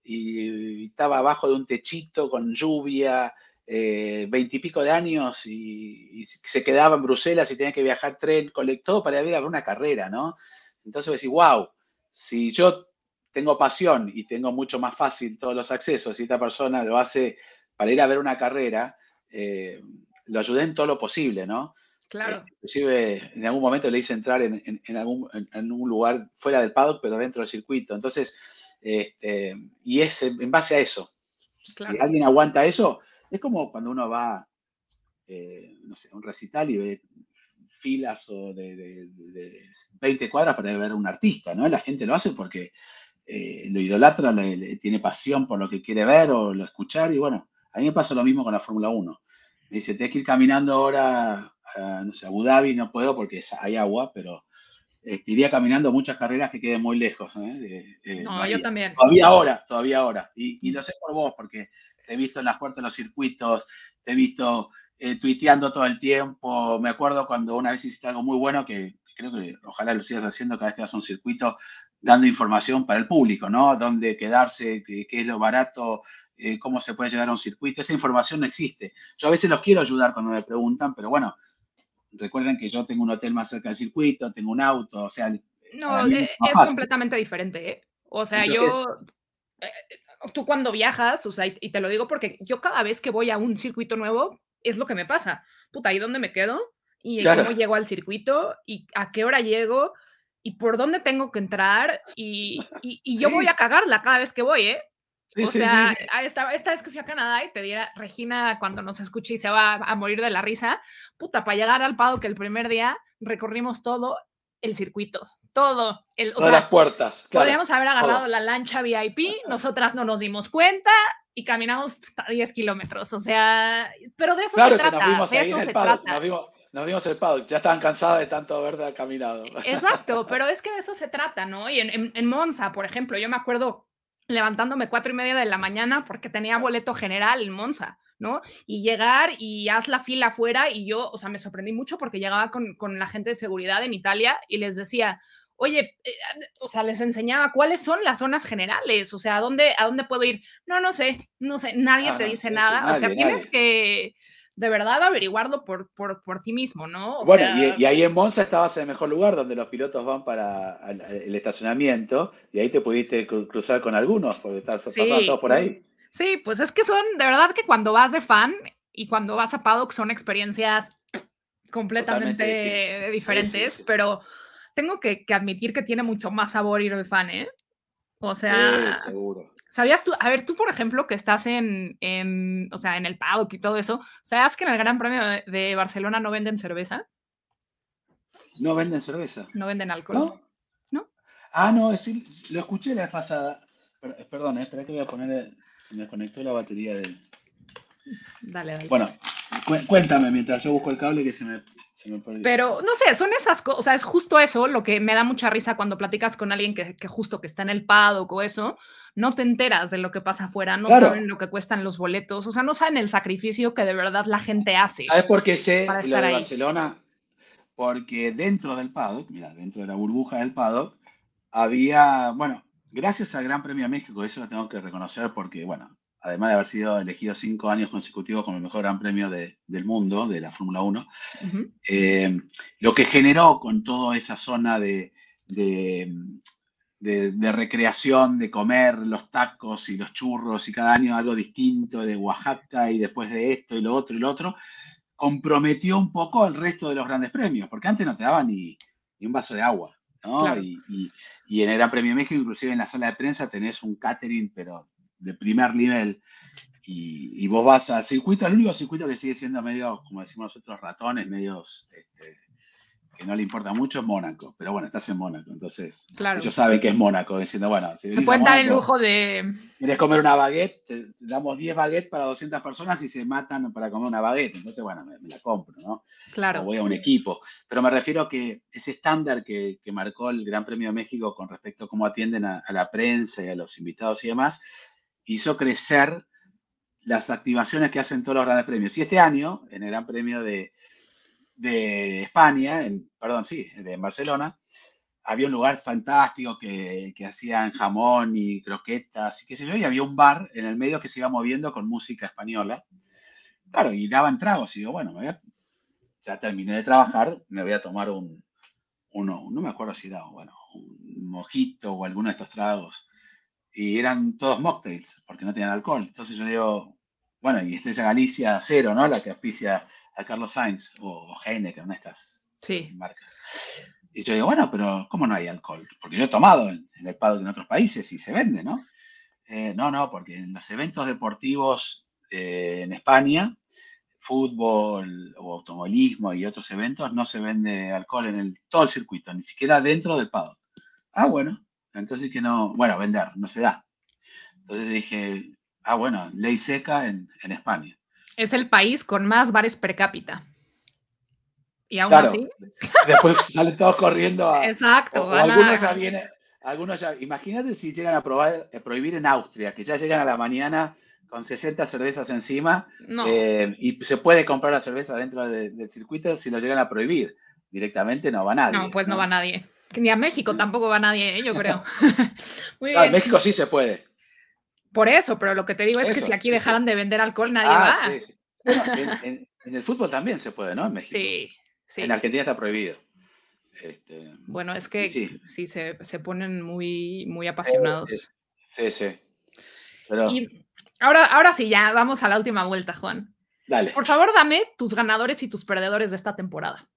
y, estaba abajo de un techito con lluvia, eh, veintipico de años y, se quedaba en Bruselas y tenía que viajar tren, todo para ir a ver una carrera, ¿no? Entonces decís, wow, si yo tengo pasión y tengo mucho más fácil todos los accesos y esta persona lo hace para ir a ver una carrera, eh, lo ayudé en todo lo posible, ¿no? Claro. Este, inclusive en algún momento le hice entrar en, en, algún en, un lugar fuera del paddock, pero dentro del circuito. Entonces, este, y es en base a eso. Si alguien aguanta eso, es como cuando uno va, eh, no sé, a un recital y ve filas o de, 20 cuadras para ver a un artista, ¿no? La gente lo hace porque eh, lo idolatra, tiene pasión por lo que quiere ver o lo escuchar y bueno, a mí me pasa lo mismo con la Fórmula 1. Me dice, tienes que ir caminando ahora a, no sé, Abu Dhabi, no puedo porque hay agua, pero este, iría caminando muchas carreras que queden muy lejos. ¿eh? no, yo también. Todavía ahora, todavía ahora. Y, y, lo sé por vos, porque te he visto en las puertas de los circuitos, te he visto eh, tuiteando todo el tiempo. Me acuerdo cuando una vez hiciste algo muy bueno que creo que ojalá lo sigas haciendo cada vez que vas a un circuito, dando información para el público, ¿no? Dónde quedarse, qué, es lo barato, eh, cómo se puede llegar a un circuito. Esa información no existe. Yo a veces los quiero ayudar cuando me preguntan, pero bueno, recuerden que yo tengo un hotel más cerca del circuito, tengo un auto, o sea... No, eh, es, completamente diferente, ¿eh? O sea, yo... tú cuando viajas, o sea, y, te lo digo porque yo cada vez que voy a un circuito nuevo, es lo que me pasa. Puta, ¿y dónde me quedo? ¿Y cómo llego al circuito? ¿Y a qué hora llego? ¿Y por dónde tengo que entrar? Y, y, yo voy a cagarla cada vez que voy, ¿eh? o sea, esta, esta, vez que fui a Canadá y te diera, Regina, cuando nos escuche y se va a, morir de la risa, puta, para llegar al Pado que el primer día recorrimos todo el circuito, todo. El, Todas las puertas. Podríamos haber agarrado la lancha VIP, nosotras no nos dimos cuenta y caminamos 10 kilómetros, o sea, pero de eso se trata, de eso se trata. Nos vimos, el paddock, ya estaban cansadas de tanto haber caminado. Exacto, pero es que de eso se trata, ¿no? Y en, en, Monza, por ejemplo, yo me acuerdo levantándome cuatro y media de la mañana porque tenía boleto general en Monza, ¿no? Y llegar y haz la fila afuera y yo, o sea, me sorprendí mucho porque llegaba con, con la gente de seguridad en Italia y les decía, oye, eh, o sea, les enseñaba cuáles son las zonas generales, o sea, ¿a dónde, a dónde puedo ir? No, no sé, no sé, nadie ah, te dice nada, o sea, tienes que de verdad averiguarlo por, por, por ti mismo, ¿no? bueno, y, ahí en Monza estabas en el mejor lugar donde los pilotos van para el, estacionamiento y ahí te pudiste cruzar con algunos, porque estás sí. todos por ahí. Sí, pues es que son, de verdad que cuando vas de fan y cuando vas a Paddock son experiencias completamente diferentes, pero tengo que, admitir que tiene mucho más sabor ir de fan, ¿eh? O sea, seguro. ¿sabías tú? A ver, tú, por ejemplo, que estás en, en, o sea, en el paddock y todo eso, ¿sabías que en el Gran Premio de, Barcelona no venden cerveza? No venden cerveza. No venden alcohol. ¿No? Ah, no, sí, lo escuché la vez pasada. Perdón, eh, espera que voy a poner, eh, se me conectó la batería del... Dale, dale. Bueno, cuéntame mientras yo busco el cable que se me pero no sé, son esas cosas, o sea, es justo eso lo que me da mucha risa cuando platicas con alguien que, justo que está en el paddock o eso, no te enteras de lo que pasa afuera, no saben lo que cuestan los boletos, o sea, no saben el sacrificio que de verdad la gente hace. ¿Sabes por qué sé lo de Barcelona? Porque dentro del paddock, mira, dentro de la burbuja del paddock, había, bueno, gracias al Gran Premio de México, eso lo tengo que reconocer porque, bueno, además de haber sido elegido cinco años consecutivos como el mejor gran premio del mundo, de la Fórmula 1, eh, lo que generó con toda esa zona de, de, recreación, de comer los tacos y los churros y cada año algo distinto de Oaxaca y después de esto y lo otro y lo otro, comprometió un poco el resto de los grandes premios, porque antes no te daban ni, un vaso de agua. ¿no? Y, y, en el Gran Premio de México, inclusive en la sala de prensa, tenés un catering, pero de primer nivel y, vos vas al circuito, el único circuito que sigue siendo medio, como decimos nosotros, ratones, medios este, que no le importa mucho es Mónaco. Pero bueno, estás en Mónaco, entonces ellos saben que es Mónaco, diciendo, bueno, si se pueden dar el lujo de... Quieres comer una baguette, te damos 10 baguettes para 200 personas y se matan para comer una baguette. Entonces, bueno, me, la compro, ¿no? Claro. O voy a un equipo. Pero me refiero a que ese estándar que, marcó el Gran Premio de México con respecto a cómo atienden a la prensa y a los invitados y demás, hizo crecer las activaciones que hacen todos los grandes premios. Y este año, en el Gran Premio de, España, perdón, sí, de Barcelona, había un lugar fantástico que, hacían jamón y croquetas y qué sé yo, y había un bar en el medio que se iba moviendo con música española. Claro, y daban tragos. Y digo, bueno, ya terminé de trabajar, me voy a tomar un, uno, no me acuerdo si era, bueno, un mojito o alguno de estos tragos y eran todos mocktails, porque no tenían alcohol. Entonces yo digo, bueno, y Estrella Galicia cero, ¿no? La que auspicia a Carlos Sainz o Heineken, una de estas marcas. Y yo digo, bueno, pero ¿cómo no hay alcohol? Porque yo he tomado en, el paddock en otros países y se vende, ¿no? Eh, no, no, porque en los eventos deportivos eh, en España fútbol o automovilismo y otros eventos, no se vende alcohol en el, todo el circuito, ni siquiera dentro del paddock. Ah, bueno, entonces que no, bueno, vender, no se da. Entonces dije, ah, bueno, ley seca en, España. Es el país con más bares per cápita. Y aún así. Después salen todos corriendo a. Exacto. algunos ya vienen, algunos ya. Imagínate si llegan a probar, a prohibir en Austria, que ya llegan a la mañana con 60 cervezas encima eh, y se puede comprar la cerveza dentro del circuito si lo llegan a prohibir. Directamente no va nadie. No, pues no, va nadie. Ni a México tampoco va nadie, ¿eh? yo creo. Muy En México sí se puede. Por eso, pero lo que te digo es que si aquí dejaran de vender alcohol, nadie ah, va. Sí, en, el fútbol también se puede, ¿no? En México. Sí, sí. En Argentina está prohibido. Este, bueno, es que sí, se, ponen muy, muy apasionados. Sí, sí. Y ahora, ahora sí, ya vamos a la última vuelta, Juan. Dale. Por favor, dame tus ganadores y tus perdedores de esta temporada.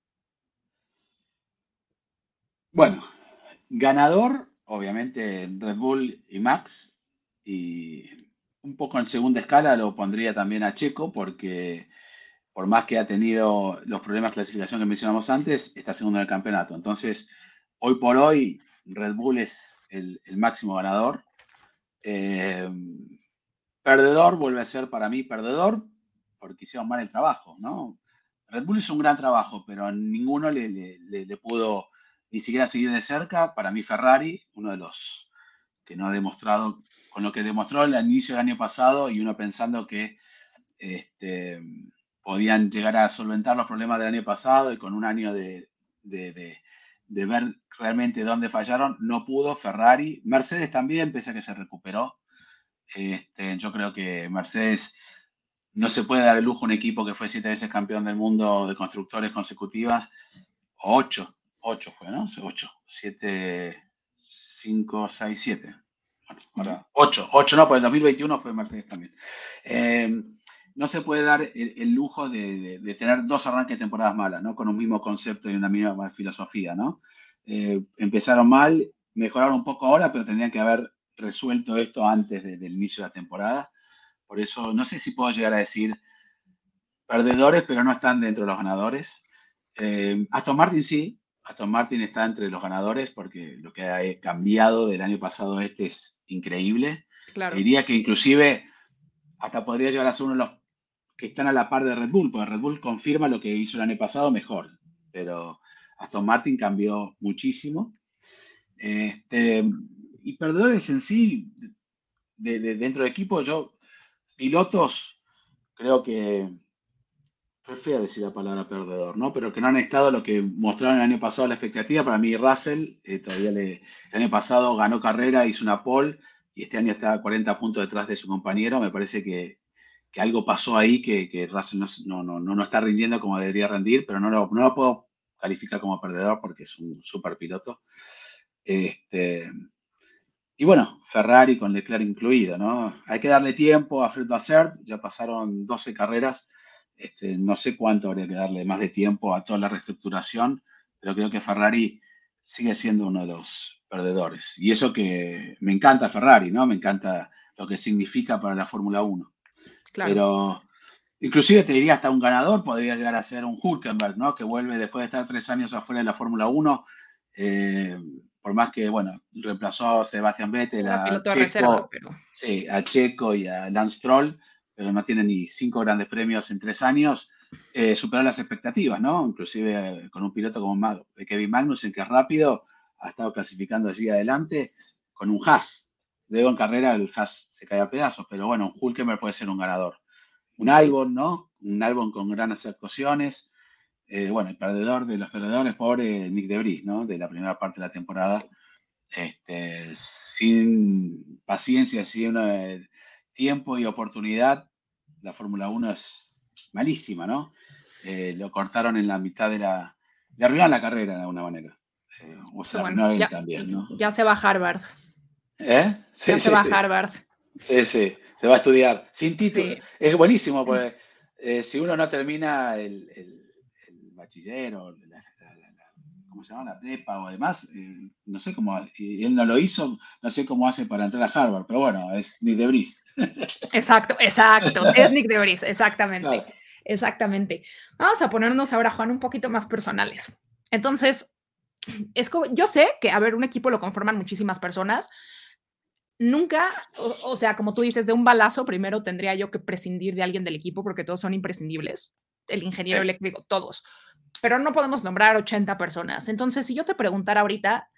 Bueno, ganador, obviamente Red Bull y Max. Y un poco en segunda escala lo pondría también a Checo, porque por más que ha tenido los problemas de clasificación que mencionamos antes, está segundo en el campeonato. Entonces, hoy por hoy, Red Bull es el, máximo ganador. Eh, perdedor vuelve a ser para mí perdedor, porque hicieron mal el trabajo, ¿no? Red Bull hizo un gran trabajo, pero ninguno le, le, pudo ni siquiera seguir de cerca. Para mí Ferrari, uno de los que no ha demostrado, con lo que demostró el inicio del año pasado y uno pensando que este, podían llegar a solventar los problemas del año pasado y con un año de, ver realmente dónde fallaron, no pudo Ferrari. Mercedes también, pese a que se recuperó. Este, yo creo que Mercedes no se puede dar el lujo a un equipo que fue siete veces campeón del mundo de constructores consecutivas, ocho, ocho fue, ¿no? Ocho, siete, cinco, seis, siete. Bueno, ahora, ocho, ocho no, pues el 2021 fue Mercedes también. Eh, no se puede dar el, lujo de, tener dos arranques de temporadas malas, ¿no? Con un mismo concepto y una misma filosofía, ¿no? Eh, empezaron mal, mejoraron un poco ahora, pero tendrían que haber resuelto esto antes del inicio de la temporada. Por eso, no sé si puedo llegar a decir perdedores, pero no están dentro de los ganadores. Eh, Aston Martin sí, Aston Martin está entre los ganadores porque lo que ha cambiado del año pasado este es increíble. Diría que inclusive hasta podría llegar a ser uno de los que están a la par de Red Bull, porque Red Bull confirma lo que hizo el año pasado mejor, pero Aston Martin cambió muchísimo. Este, y perdedores en sí, de, dentro del equipo, yo, pilotos, creo que fue fea decir la palabra perdedor, ¿no? Pero que no han estado lo que mostraron el año pasado la expectativa. Para mí, Russell, eh, todavía el año pasado ganó carrera, hizo una pole y este año está a 40 puntos detrás de su compañero. Me parece que que algo pasó ahí que, que Russell no, no, no, no, está rindiendo como debería rendir, pero no lo, no lo puedo calificar como perdedor porque es un super piloto. Este, y bueno, Ferrari con Leclerc incluido, ¿no? Hay que darle tiempo a Fred Vasseur, ya pasaron 12 carreras, este, no sé cuánto habría que darle más de tiempo a toda la reestructuración, pero creo que Ferrari sigue siendo uno de los perdedores. Y eso que me encanta Ferrari, ¿no? Me encanta lo que significa para la Fórmula 1. Pero inclusive te diría hasta un ganador podría llegar a ser un Hulkenberg, ¿no? Que vuelve después de estar tres años afuera de la Fórmula 1. Eh, por más que, bueno, reemplazó a Sebastián Vettel, a Checo, sí, a Checo y a Lance Stroll, pero no tiene ni cinco grandes premios en tres años, eh, superó las expectativas, ¿no? Inclusive eh, con un piloto como Kevin Magnussen, que es rápido, ha estado clasificando allí adelante con un Haas, Luego en carrera el Haas se cae a pedazos, pero bueno, un Hulkenberg puede ser un ganador. Un Albon, ¿no? Un Albon con grandes actuaciones. Eh, bueno, el perdedor de los perdedores, pobre Nick Debris, ¿no? De la primera parte de la temporada. Este, sin paciencia, sin eh, tiempo y oportunidad, la Fórmula 1 es malísima, ¿no? Eh, lo cortaron en la mitad de la... Le arruinaron la carrera de alguna manera. o sea, no ya, también, ¿no? Ya se va a Harvard. ¿Eh? Sí, se va a Harvard. Sí, sí, se va a estudiar. Sin título. Es buenísimo, porque eh, si uno no termina el, el, el bachiller o la, ¿cómo se llama? La prepa o demás, eh, no sé cómo, él no lo hizo, no sé cómo hace para entrar a Harvard, pero bueno, es Nick Debris. Exacto, exacto, es Nick Debris, exactamente. Exactamente. Vamos a ponernos ahora, Juan, un poquito más personales. Entonces, es como, yo sé que, a ver, un equipo lo conforman muchísimas personas. Nunca, o, sea, como tú dices, de un balazo, primero tendría yo que prescindir de alguien del equipo porque todos son imprescindibles. El ingeniero eléctrico, todos. Pero no podemos nombrar 80 personas. Entonces, si yo te preguntara ahorita,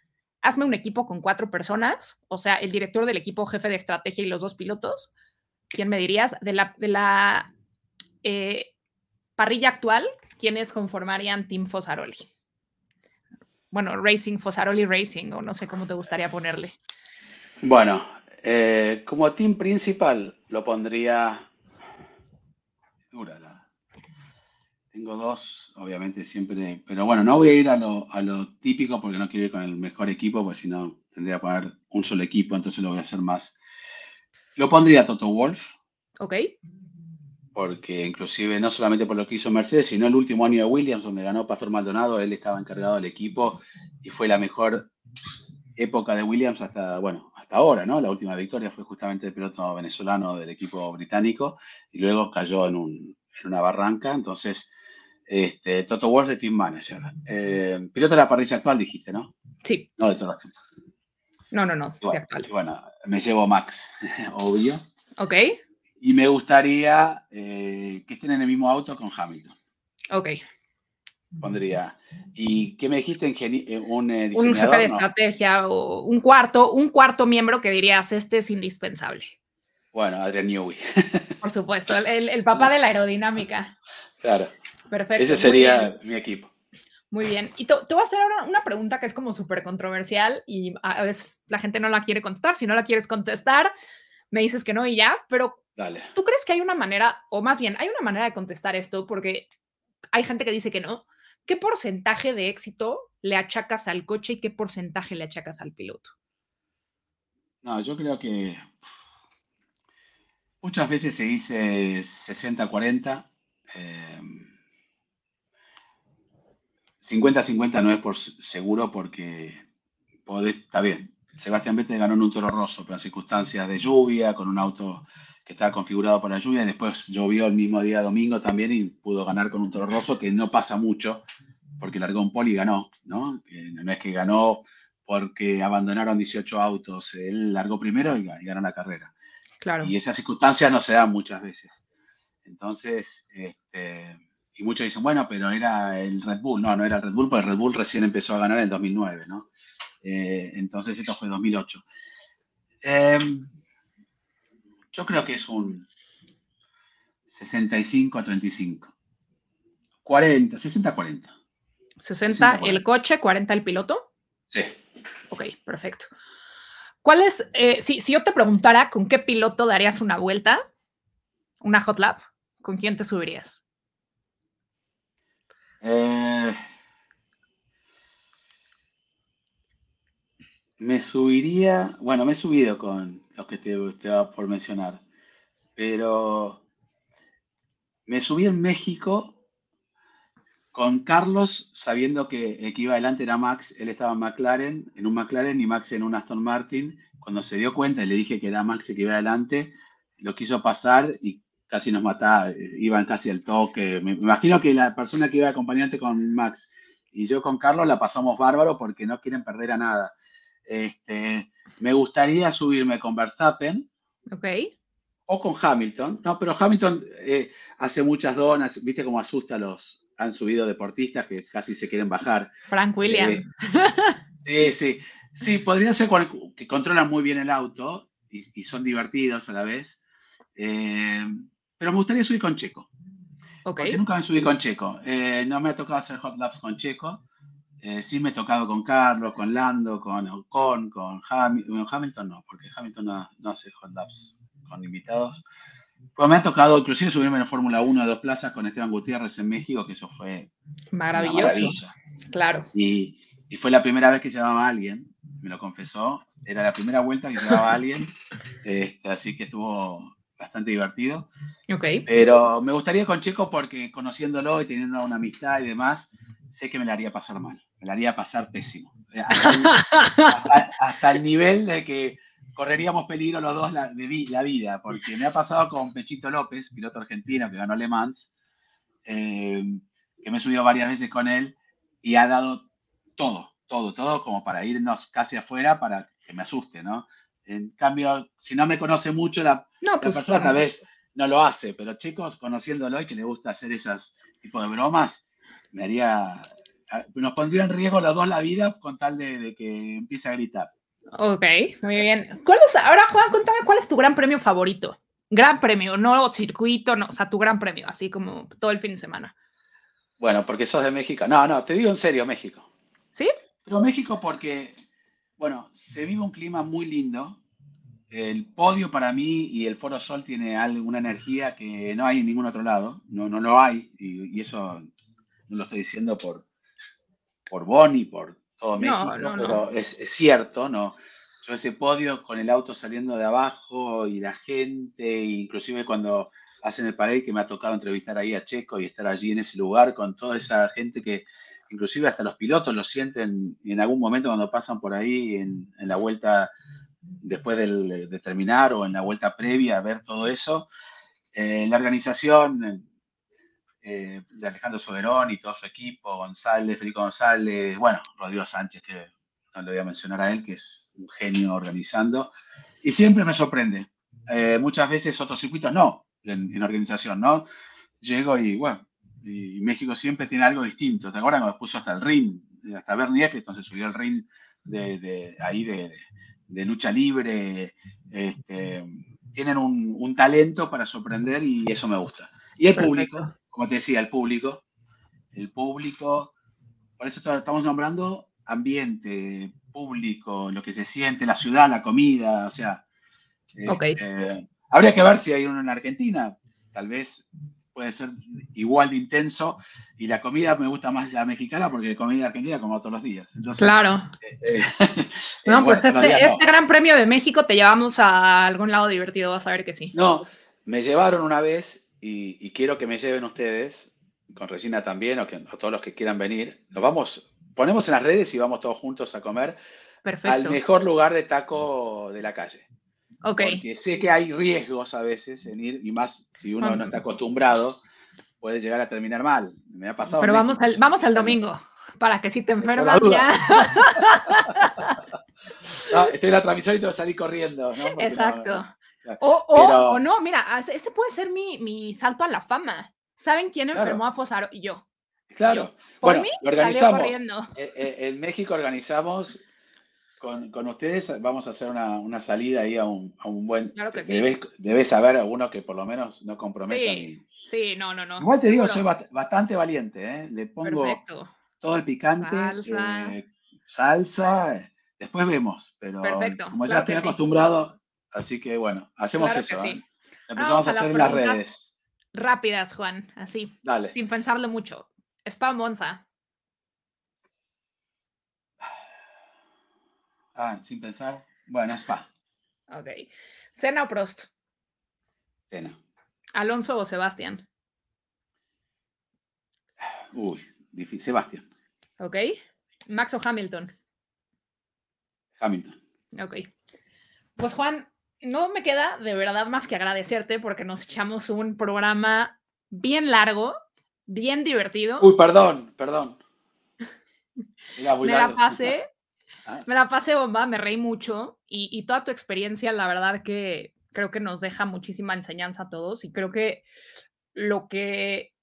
hazme un equipo con cuatro personas, o sea, el director del equipo, jefe de estrategia y los dos pilotos, ¿quién me dirías? De la, de la eh, parrilla actual, ¿quiénes conformarían Team Fosaroli? Bueno, Racing, Fosaroli Racing, o no sé cómo te gustaría ponerle. Bueno, eh, como team principal lo pondría dura tengo dos, obviamente siempre, pero bueno, no voy a ir a lo, a lo, típico porque no quiero ir con el mejor equipo, porque si no tendría que poner un solo equipo, entonces lo voy a hacer más. Lo pondría Toto Wolf. Ok. Porque inclusive no solamente por lo que hizo Mercedes, sino el último año de Williams, donde ganó Pastor Maldonado, él estaba encargado del equipo y fue la mejor época de Williams hasta, bueno, hasta ahora, ¿no? La última victoria fue justamente el piloto venezolano del equipo británico y luego cayó en, un, en una barranca, entonces este, Toto Wolff de Team Manager. Eh, piloto de la parrilla actual, dijiste, ¿no? Sí. No de todos. No, no, no. Bueno, bueno, me llevo Max, obvio. Ok. Y me gustaría eh, que estén en el mismo auto con Hamilton. Ok. Pondría. ¿Y qué me dijiste? Eh, un, un jefe de estrategia o un cuarto, un cuarto miembro que dirías, este es indispensable. Bueno, Adrian Newey. Por supuesto, el, el papá de la aerodinámica. Claro. Perfecto. Ese sería mi equipo. Muy bien. Y te, voy a hacer una, pregunta que es como súper controversial y a veces la gente no la quiere contestar. Si no la quieres contestar, me dices que no y ya, pero Dale. ¿tú crees que hay una manera, o más bien, hay una manera de contestar esto? Porque hay gente que dice que no. ¿Qué porcentaje de éxito le achacas al coche y qué porcentaje le achacas al piloto? No, yo creo que muchas veces se dice 60-40. 50-50 no es por seguro porque está bien. Sebastián Vettel ganó en un toro rosso, pero en circunstancias de lluvia, con un auto que estaba configurado para lluvia, y después llovió el mismo día domingo también y pudo ganar con un toro rosso, que no pasa mucho, porque largó un poli y ganó, ¿no? no es que ganó porque abandonaron 18 autos, él largó primero y, ganó la carrera. Claro. Y esas circunstancias no se dan muchas veces. Entonces, este, y muchos dicen, bueno, pero era el Red Bull. No, no era el Red Bull, porque el Red Bull recién empezó a ganar en 2009, ¿no? Eh, entonces esto fue 2008. Em, yo creo que es un 65 a 35. 40, 60 a 40. 60 el coche, 40 el piloto. Sí. Ok, perfecto. ¿Cuál es, eh, si, si yo te preguntara con qué piloto darías una vuelta, una hot lap, ¿con quién te subirías? Eh, me subiría, bueno, me he subido con los que te, te va por mencionar, pero me subí en México con Carlos, sabiendo que el que iba adelante era Max, él estaba en McLaren, en un McLaren y Max en un Aston Martin. Cuando se dio cuenta y le dije que era Max el que iba adelante, lo quiso pasar y casi nos mataba, iban casi al toque. Me, imagino que la persona que iba acompañante con Max y yo con Carlos la pasamos bárbaro porque no quieren perder a nada. Este, me gustaría subirme con Verstappen. Ok. O con Hamilton. No, pero Hamilton eh, hace muchas donas, viste cómo asusta a los, han subido deportistas que casi se quieren bajar. Frank Williams. Eh, sí, sí. Sí, podría ser que controlan muy bien el auto y, y son divertidos a la vez. Eh, pero me gustaría subir con Checo. Porque nunca me subí con Checo. Eh, no me ha tocado hacer hot laps con Checo. Eh, sí me he tocado con Carlos, con Lando, con Ocon, con Hamilton. no, porque Hamilton no, hace hot laps con invitados. Pues me ha tocado inclusive subirme en Fórmula 1 a dos plazas con Esteban Gutiérrez en México, que eso fue maravilloso. Claro. Y, y, fue la primera vez que llevaba a alguien, me lo confesó. Era la primera vuelta que llevaba a alguien. Este, así que estuvo, bastante divertido. Pero me gustaría con Checo porque conociéndolo y teniendo una amistad y demás, sé que me la haría pasar mal, me la haría pasar pésimo. Eh, hasta, el nivel de que correríamos peligro los dos la, de la vida, porque me ha pasado con Pechito López, piloto argentino que ganó Le Mans, eh, que me he subido varias veces con él y ha dado todo, todo, todo como para irnos casi afuera para que me asuste, ¿no? En cambio, si no me conoce mucho la, pues, persona, tal vez no lo hace, pero chicos, conociéndolo y que le gusta hacer esas tipo de bromas, me haría, nos pondría en riesgo los dos la vida con tal de, que empiece a gritar. Ok, muy bien. ¿Cuál es, ahora, Juan, contame cuál es tu gran premio favorito. Gran premio, no circuito, no, o sea, tu gran premio, así como todo el fin de semana. Bueno, porque sos de México. No, no, te digo en serio, México. ¿Sí? Pero México porque, bueno, se vive un clima muy lindo. El podio para mí y el Foro Sol tiene alguna energía que no hay en ningún otro lado. No, no lo hay. Y, eso no lo estoy diciendo por, por Bonnie, por todo México, pero es, es, cierto, ¿no? Yo ese podio con el auto saliendo de abajo y la gente, inclusive cuando hacen el parade que me ha tocado entrevistar ahí a Checo y estar allí en ese lugar con toda esa gente que inclusive hasta los pilotos lo sienten en algún momento cuando pasan por ahí en, la vuelta después de terminar o en la vuelta previa a ver todo eso. Eh, la organización eh, de Alejandro Soberón y todo su equipo, González, Felipe González, bueno, Rodrigo Sánchez, que no le voy a mencionar a él, que es un genio organizando, y siempre me sorprende. Eh, muchas veces otros circuitos no, en, organización, ¿no? Llego y, bueno, y México siempre tiene algo distinto. ¿Te acuerdas cuando puso hasta el ring? Hasta Bernie Eccleston se subió al ring de, ahí de, lucha libre. Este, tienen un, talento para sorprender y eso me gusta. Y el público, como te decía, el público. El público, por eso estamos nombrando ambiente, público, lo que se siente, la ciudad, la comida, o sea. Este, Habría que ver si hay uno en Argentina, tal vez puede ser igual de intenso y la comida me gusta más la mexicana porque comida argentina como todos los días. claro. Eh, eh, no, pues este, este gran premio de México te llevamos a algún lado divertido, vas a ver que sí. No, me llevaron una vez y, quiero que me lleven ustedes, con Regina también, o, que, todos los que quieran venir. Nos vamos, ponemos en las redes y vamos todos juntos a comer Perfecto. al mejor lugar de taco de la calle. Porque sé que hay riesgos a veces en ir, y más si uno no está acostumbrado, puede llegar a terminar mal. Me ha pasado. Pero vamos al, vamos al domingo, para que si te enfermas ya. estoy en la transmisión y tengo que salir corriendo. Exacto. o, no, mira, ese puede ser mi, mi, salto a la fama. ¿Saben quién enfermó a Fosaro? Y yo. Claro. Por mí, organizamos. corriendo. Eh, eh, en México organizamos con, con, ustedes vamos a hacer una, una, salida ahí a un, a un buen... Claro que sí. Debes, saber alguno que por lo menos no comprometa. Sí, sí, no, no, no. Igual te digo, soy bastante valiente, ¿eh? Le pongo todo el picante, salsa, eh, salsa después vemos, pero como ya estoy acostumbrado, así que bueno, hacemos eso. ¿eh? Empezamos a, hacer las redes. Rápidas, Juan, así. Dale. Sin pensarlo mucho. Spam Monza. Ah, sin pensar. Bueno, Spa. Ok. ¿Cena o Prost? Cena. ¿Alonso o Sebastián? Uy, difícil. Sebastián. Ok. ¿Max o Hamilton? Hamilton. Ok. Pues Juan, no me queda de verdad más que agradecerte porque nos echamos un programa bien largo, bien divertido. Uy, perdón, perdón. me la pasé. Me la pasé bomba, me reí mucho y, toda tu experiencia, la verdad que creo que nos deja muchísima enseñanza a todos y creo que lo que,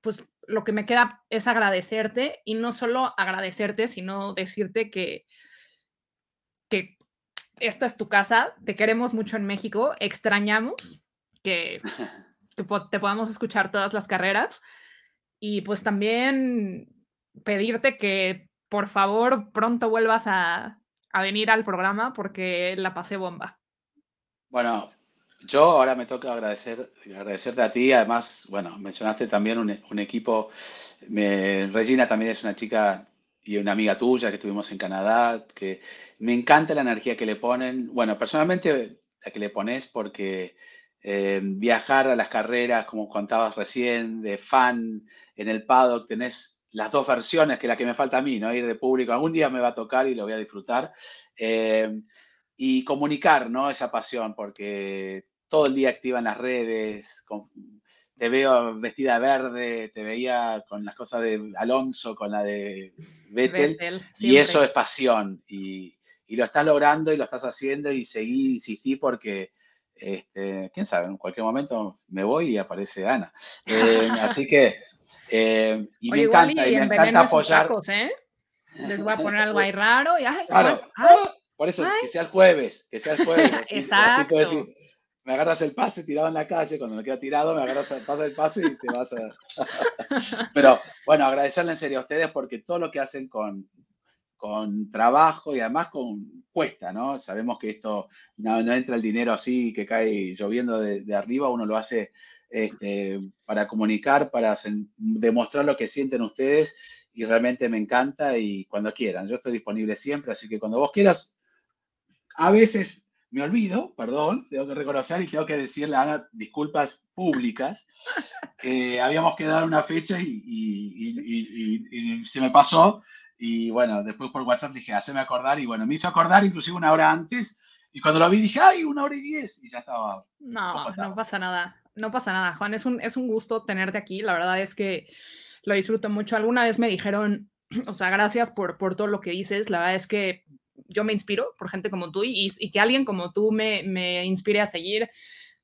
pues lo que me queda es agradecerte y no solo agradecerte, sino decirte que, que esta es tu casa, te queremos mucho en México, extrañamos que, que te podamos escuchar todas las carreras y pues también pedirte que por favor pronto vuelvas a, venir al programa porque la pasé bomba. Bueno, yo ahora me toca agradecer, agradecerte a ti. Además, bueno, mencionaste también un, equipo. Regina también es una chica y una amiga tuya que estuvimos en Canadá, que me encanta la energía que le ponen. Bueno, personalmente la que le pones porque eh, viajar a las carreras, como contabas recién, de fan en el paddock, tenés las dos versiones, que la que me falta a mí, ¿no? Ir de público, algún día me va a tocar y lo voy a disfrutar. Eh, y comunicar, ¿no? Esa pasión, porque todo el día activa en las redes, te veo vestida verde, te veía con las cosas de Alonso, con la de Vettel, y eso es pasión. Y, y, lo estás logrando y lo estás haciendo y seguí, insistí porque, este, quién sabe, en cualquier momento me voy y aparece Ana. Eh, así que, eh, y me encanta, y, me encanta apoyar. ¿eh? Les voy a poner algo ahí raro y, ay, claro. por eso, que sea el jueves, que sea el jueves. Exacto. Así me agarras el pase tirado en la calle, cuando me queda tirado, me agarras el pase del pase y te vas a... Pero bueno, agradecerle en serio a ustedes porque todo lo que hacen con, con trabajo y además con cuesta, ¿no? Sabemos que esto no, entra el dinero así que cae lloviendo de, arriba, uno lo hace este, para comunicar, para demostrar lo que sienten ustedes y realmente me encanta y cuando quieran, yo estoy disponible siempre, así que cuando vos quieras, a veces me olvido, perdón, tengo que reconocer y tengo que decirle a Ana disculpas públicas. que habíamos quedado una fecha y, se me pasó. Y bueno, después por WhatsApp dije, haceme acordar. Y bueno, me hizo acordar inclusive una hora antes. Y cuando lo vi dije, ¡ay, una hora y diez! Y ya estaba. No, no pasa nada. No pasa nada, Juan. Es un, es un gusto tenerte aquí. La verdad es que lo disfruto mucho. Alguna vez me dijeron, o sea, gracias por, por todo lo que dices. La verdad es que yo me inspiro por gente como tú y, que alguien como tú me, me inspire a seguir,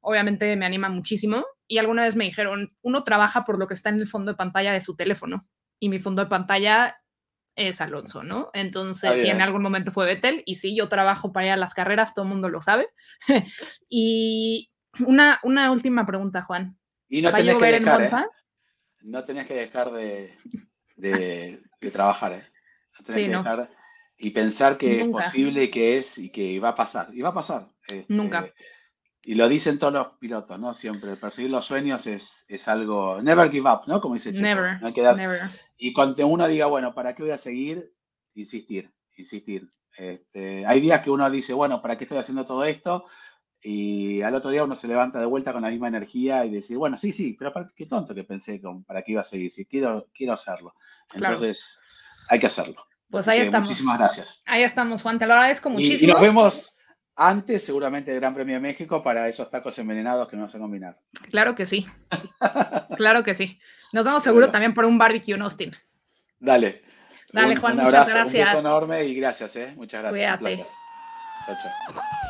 obviamente me anima muchísimo. Y alguna vez me dijeron, uno trabaja por lo que está en el fondo de pantalla de su teléfono y mi fondo de pantalla es Alonso, ¿no? Entonces, si en algún momento fue Betel, y sí, yo trabajo para ir a las carreras, todo el mundo lo sabe. y una, una última pregunta, Juan. Y no que dejar, ¿eh? No tenés que dejar de, de, trabajar, ¿eh? No tenés que dejar y pensar que es posible, que es y que va a pasar. Y va a pasar. Este, Nunca. Y lo dicen todos los pilotos, ¿no? Siempre. Perseguir los sueños es, es algo. Never give up, ¿no? Como dice Checo. Never. No hay que dar... never. Y cuando uno diga, bueno, ¿para qué voy a seguir? Insistir, insistir. Este, hay días que uno dice, bueno, ¿para qué estoy haciendo todo esto? Y al otro día uno se levanta de vuelta con la misma energía y decir, bueno, sí, sí, pero qué tonto que pensé con, para qué iba a seguir, si quiero, quiero hacerlo. Entonces, hay que hacerlo. Pues ahí estamos. Muchísimas gracias. Ahí estamos, Juan, te lo agradezco muchísimo. Y, nos vemos antes, seguramente, del Gran Premio de México para esos tacos envenenados que nos vas a combinar. Claro que sí. claro que sí. Nos vemos seguro también por un barbecue en Austin. Dale. Dale, Juan, muchas gracias. Un beso enorme y gracias, ¿eh? Muchas gracias. Cuídate. Chao, chao.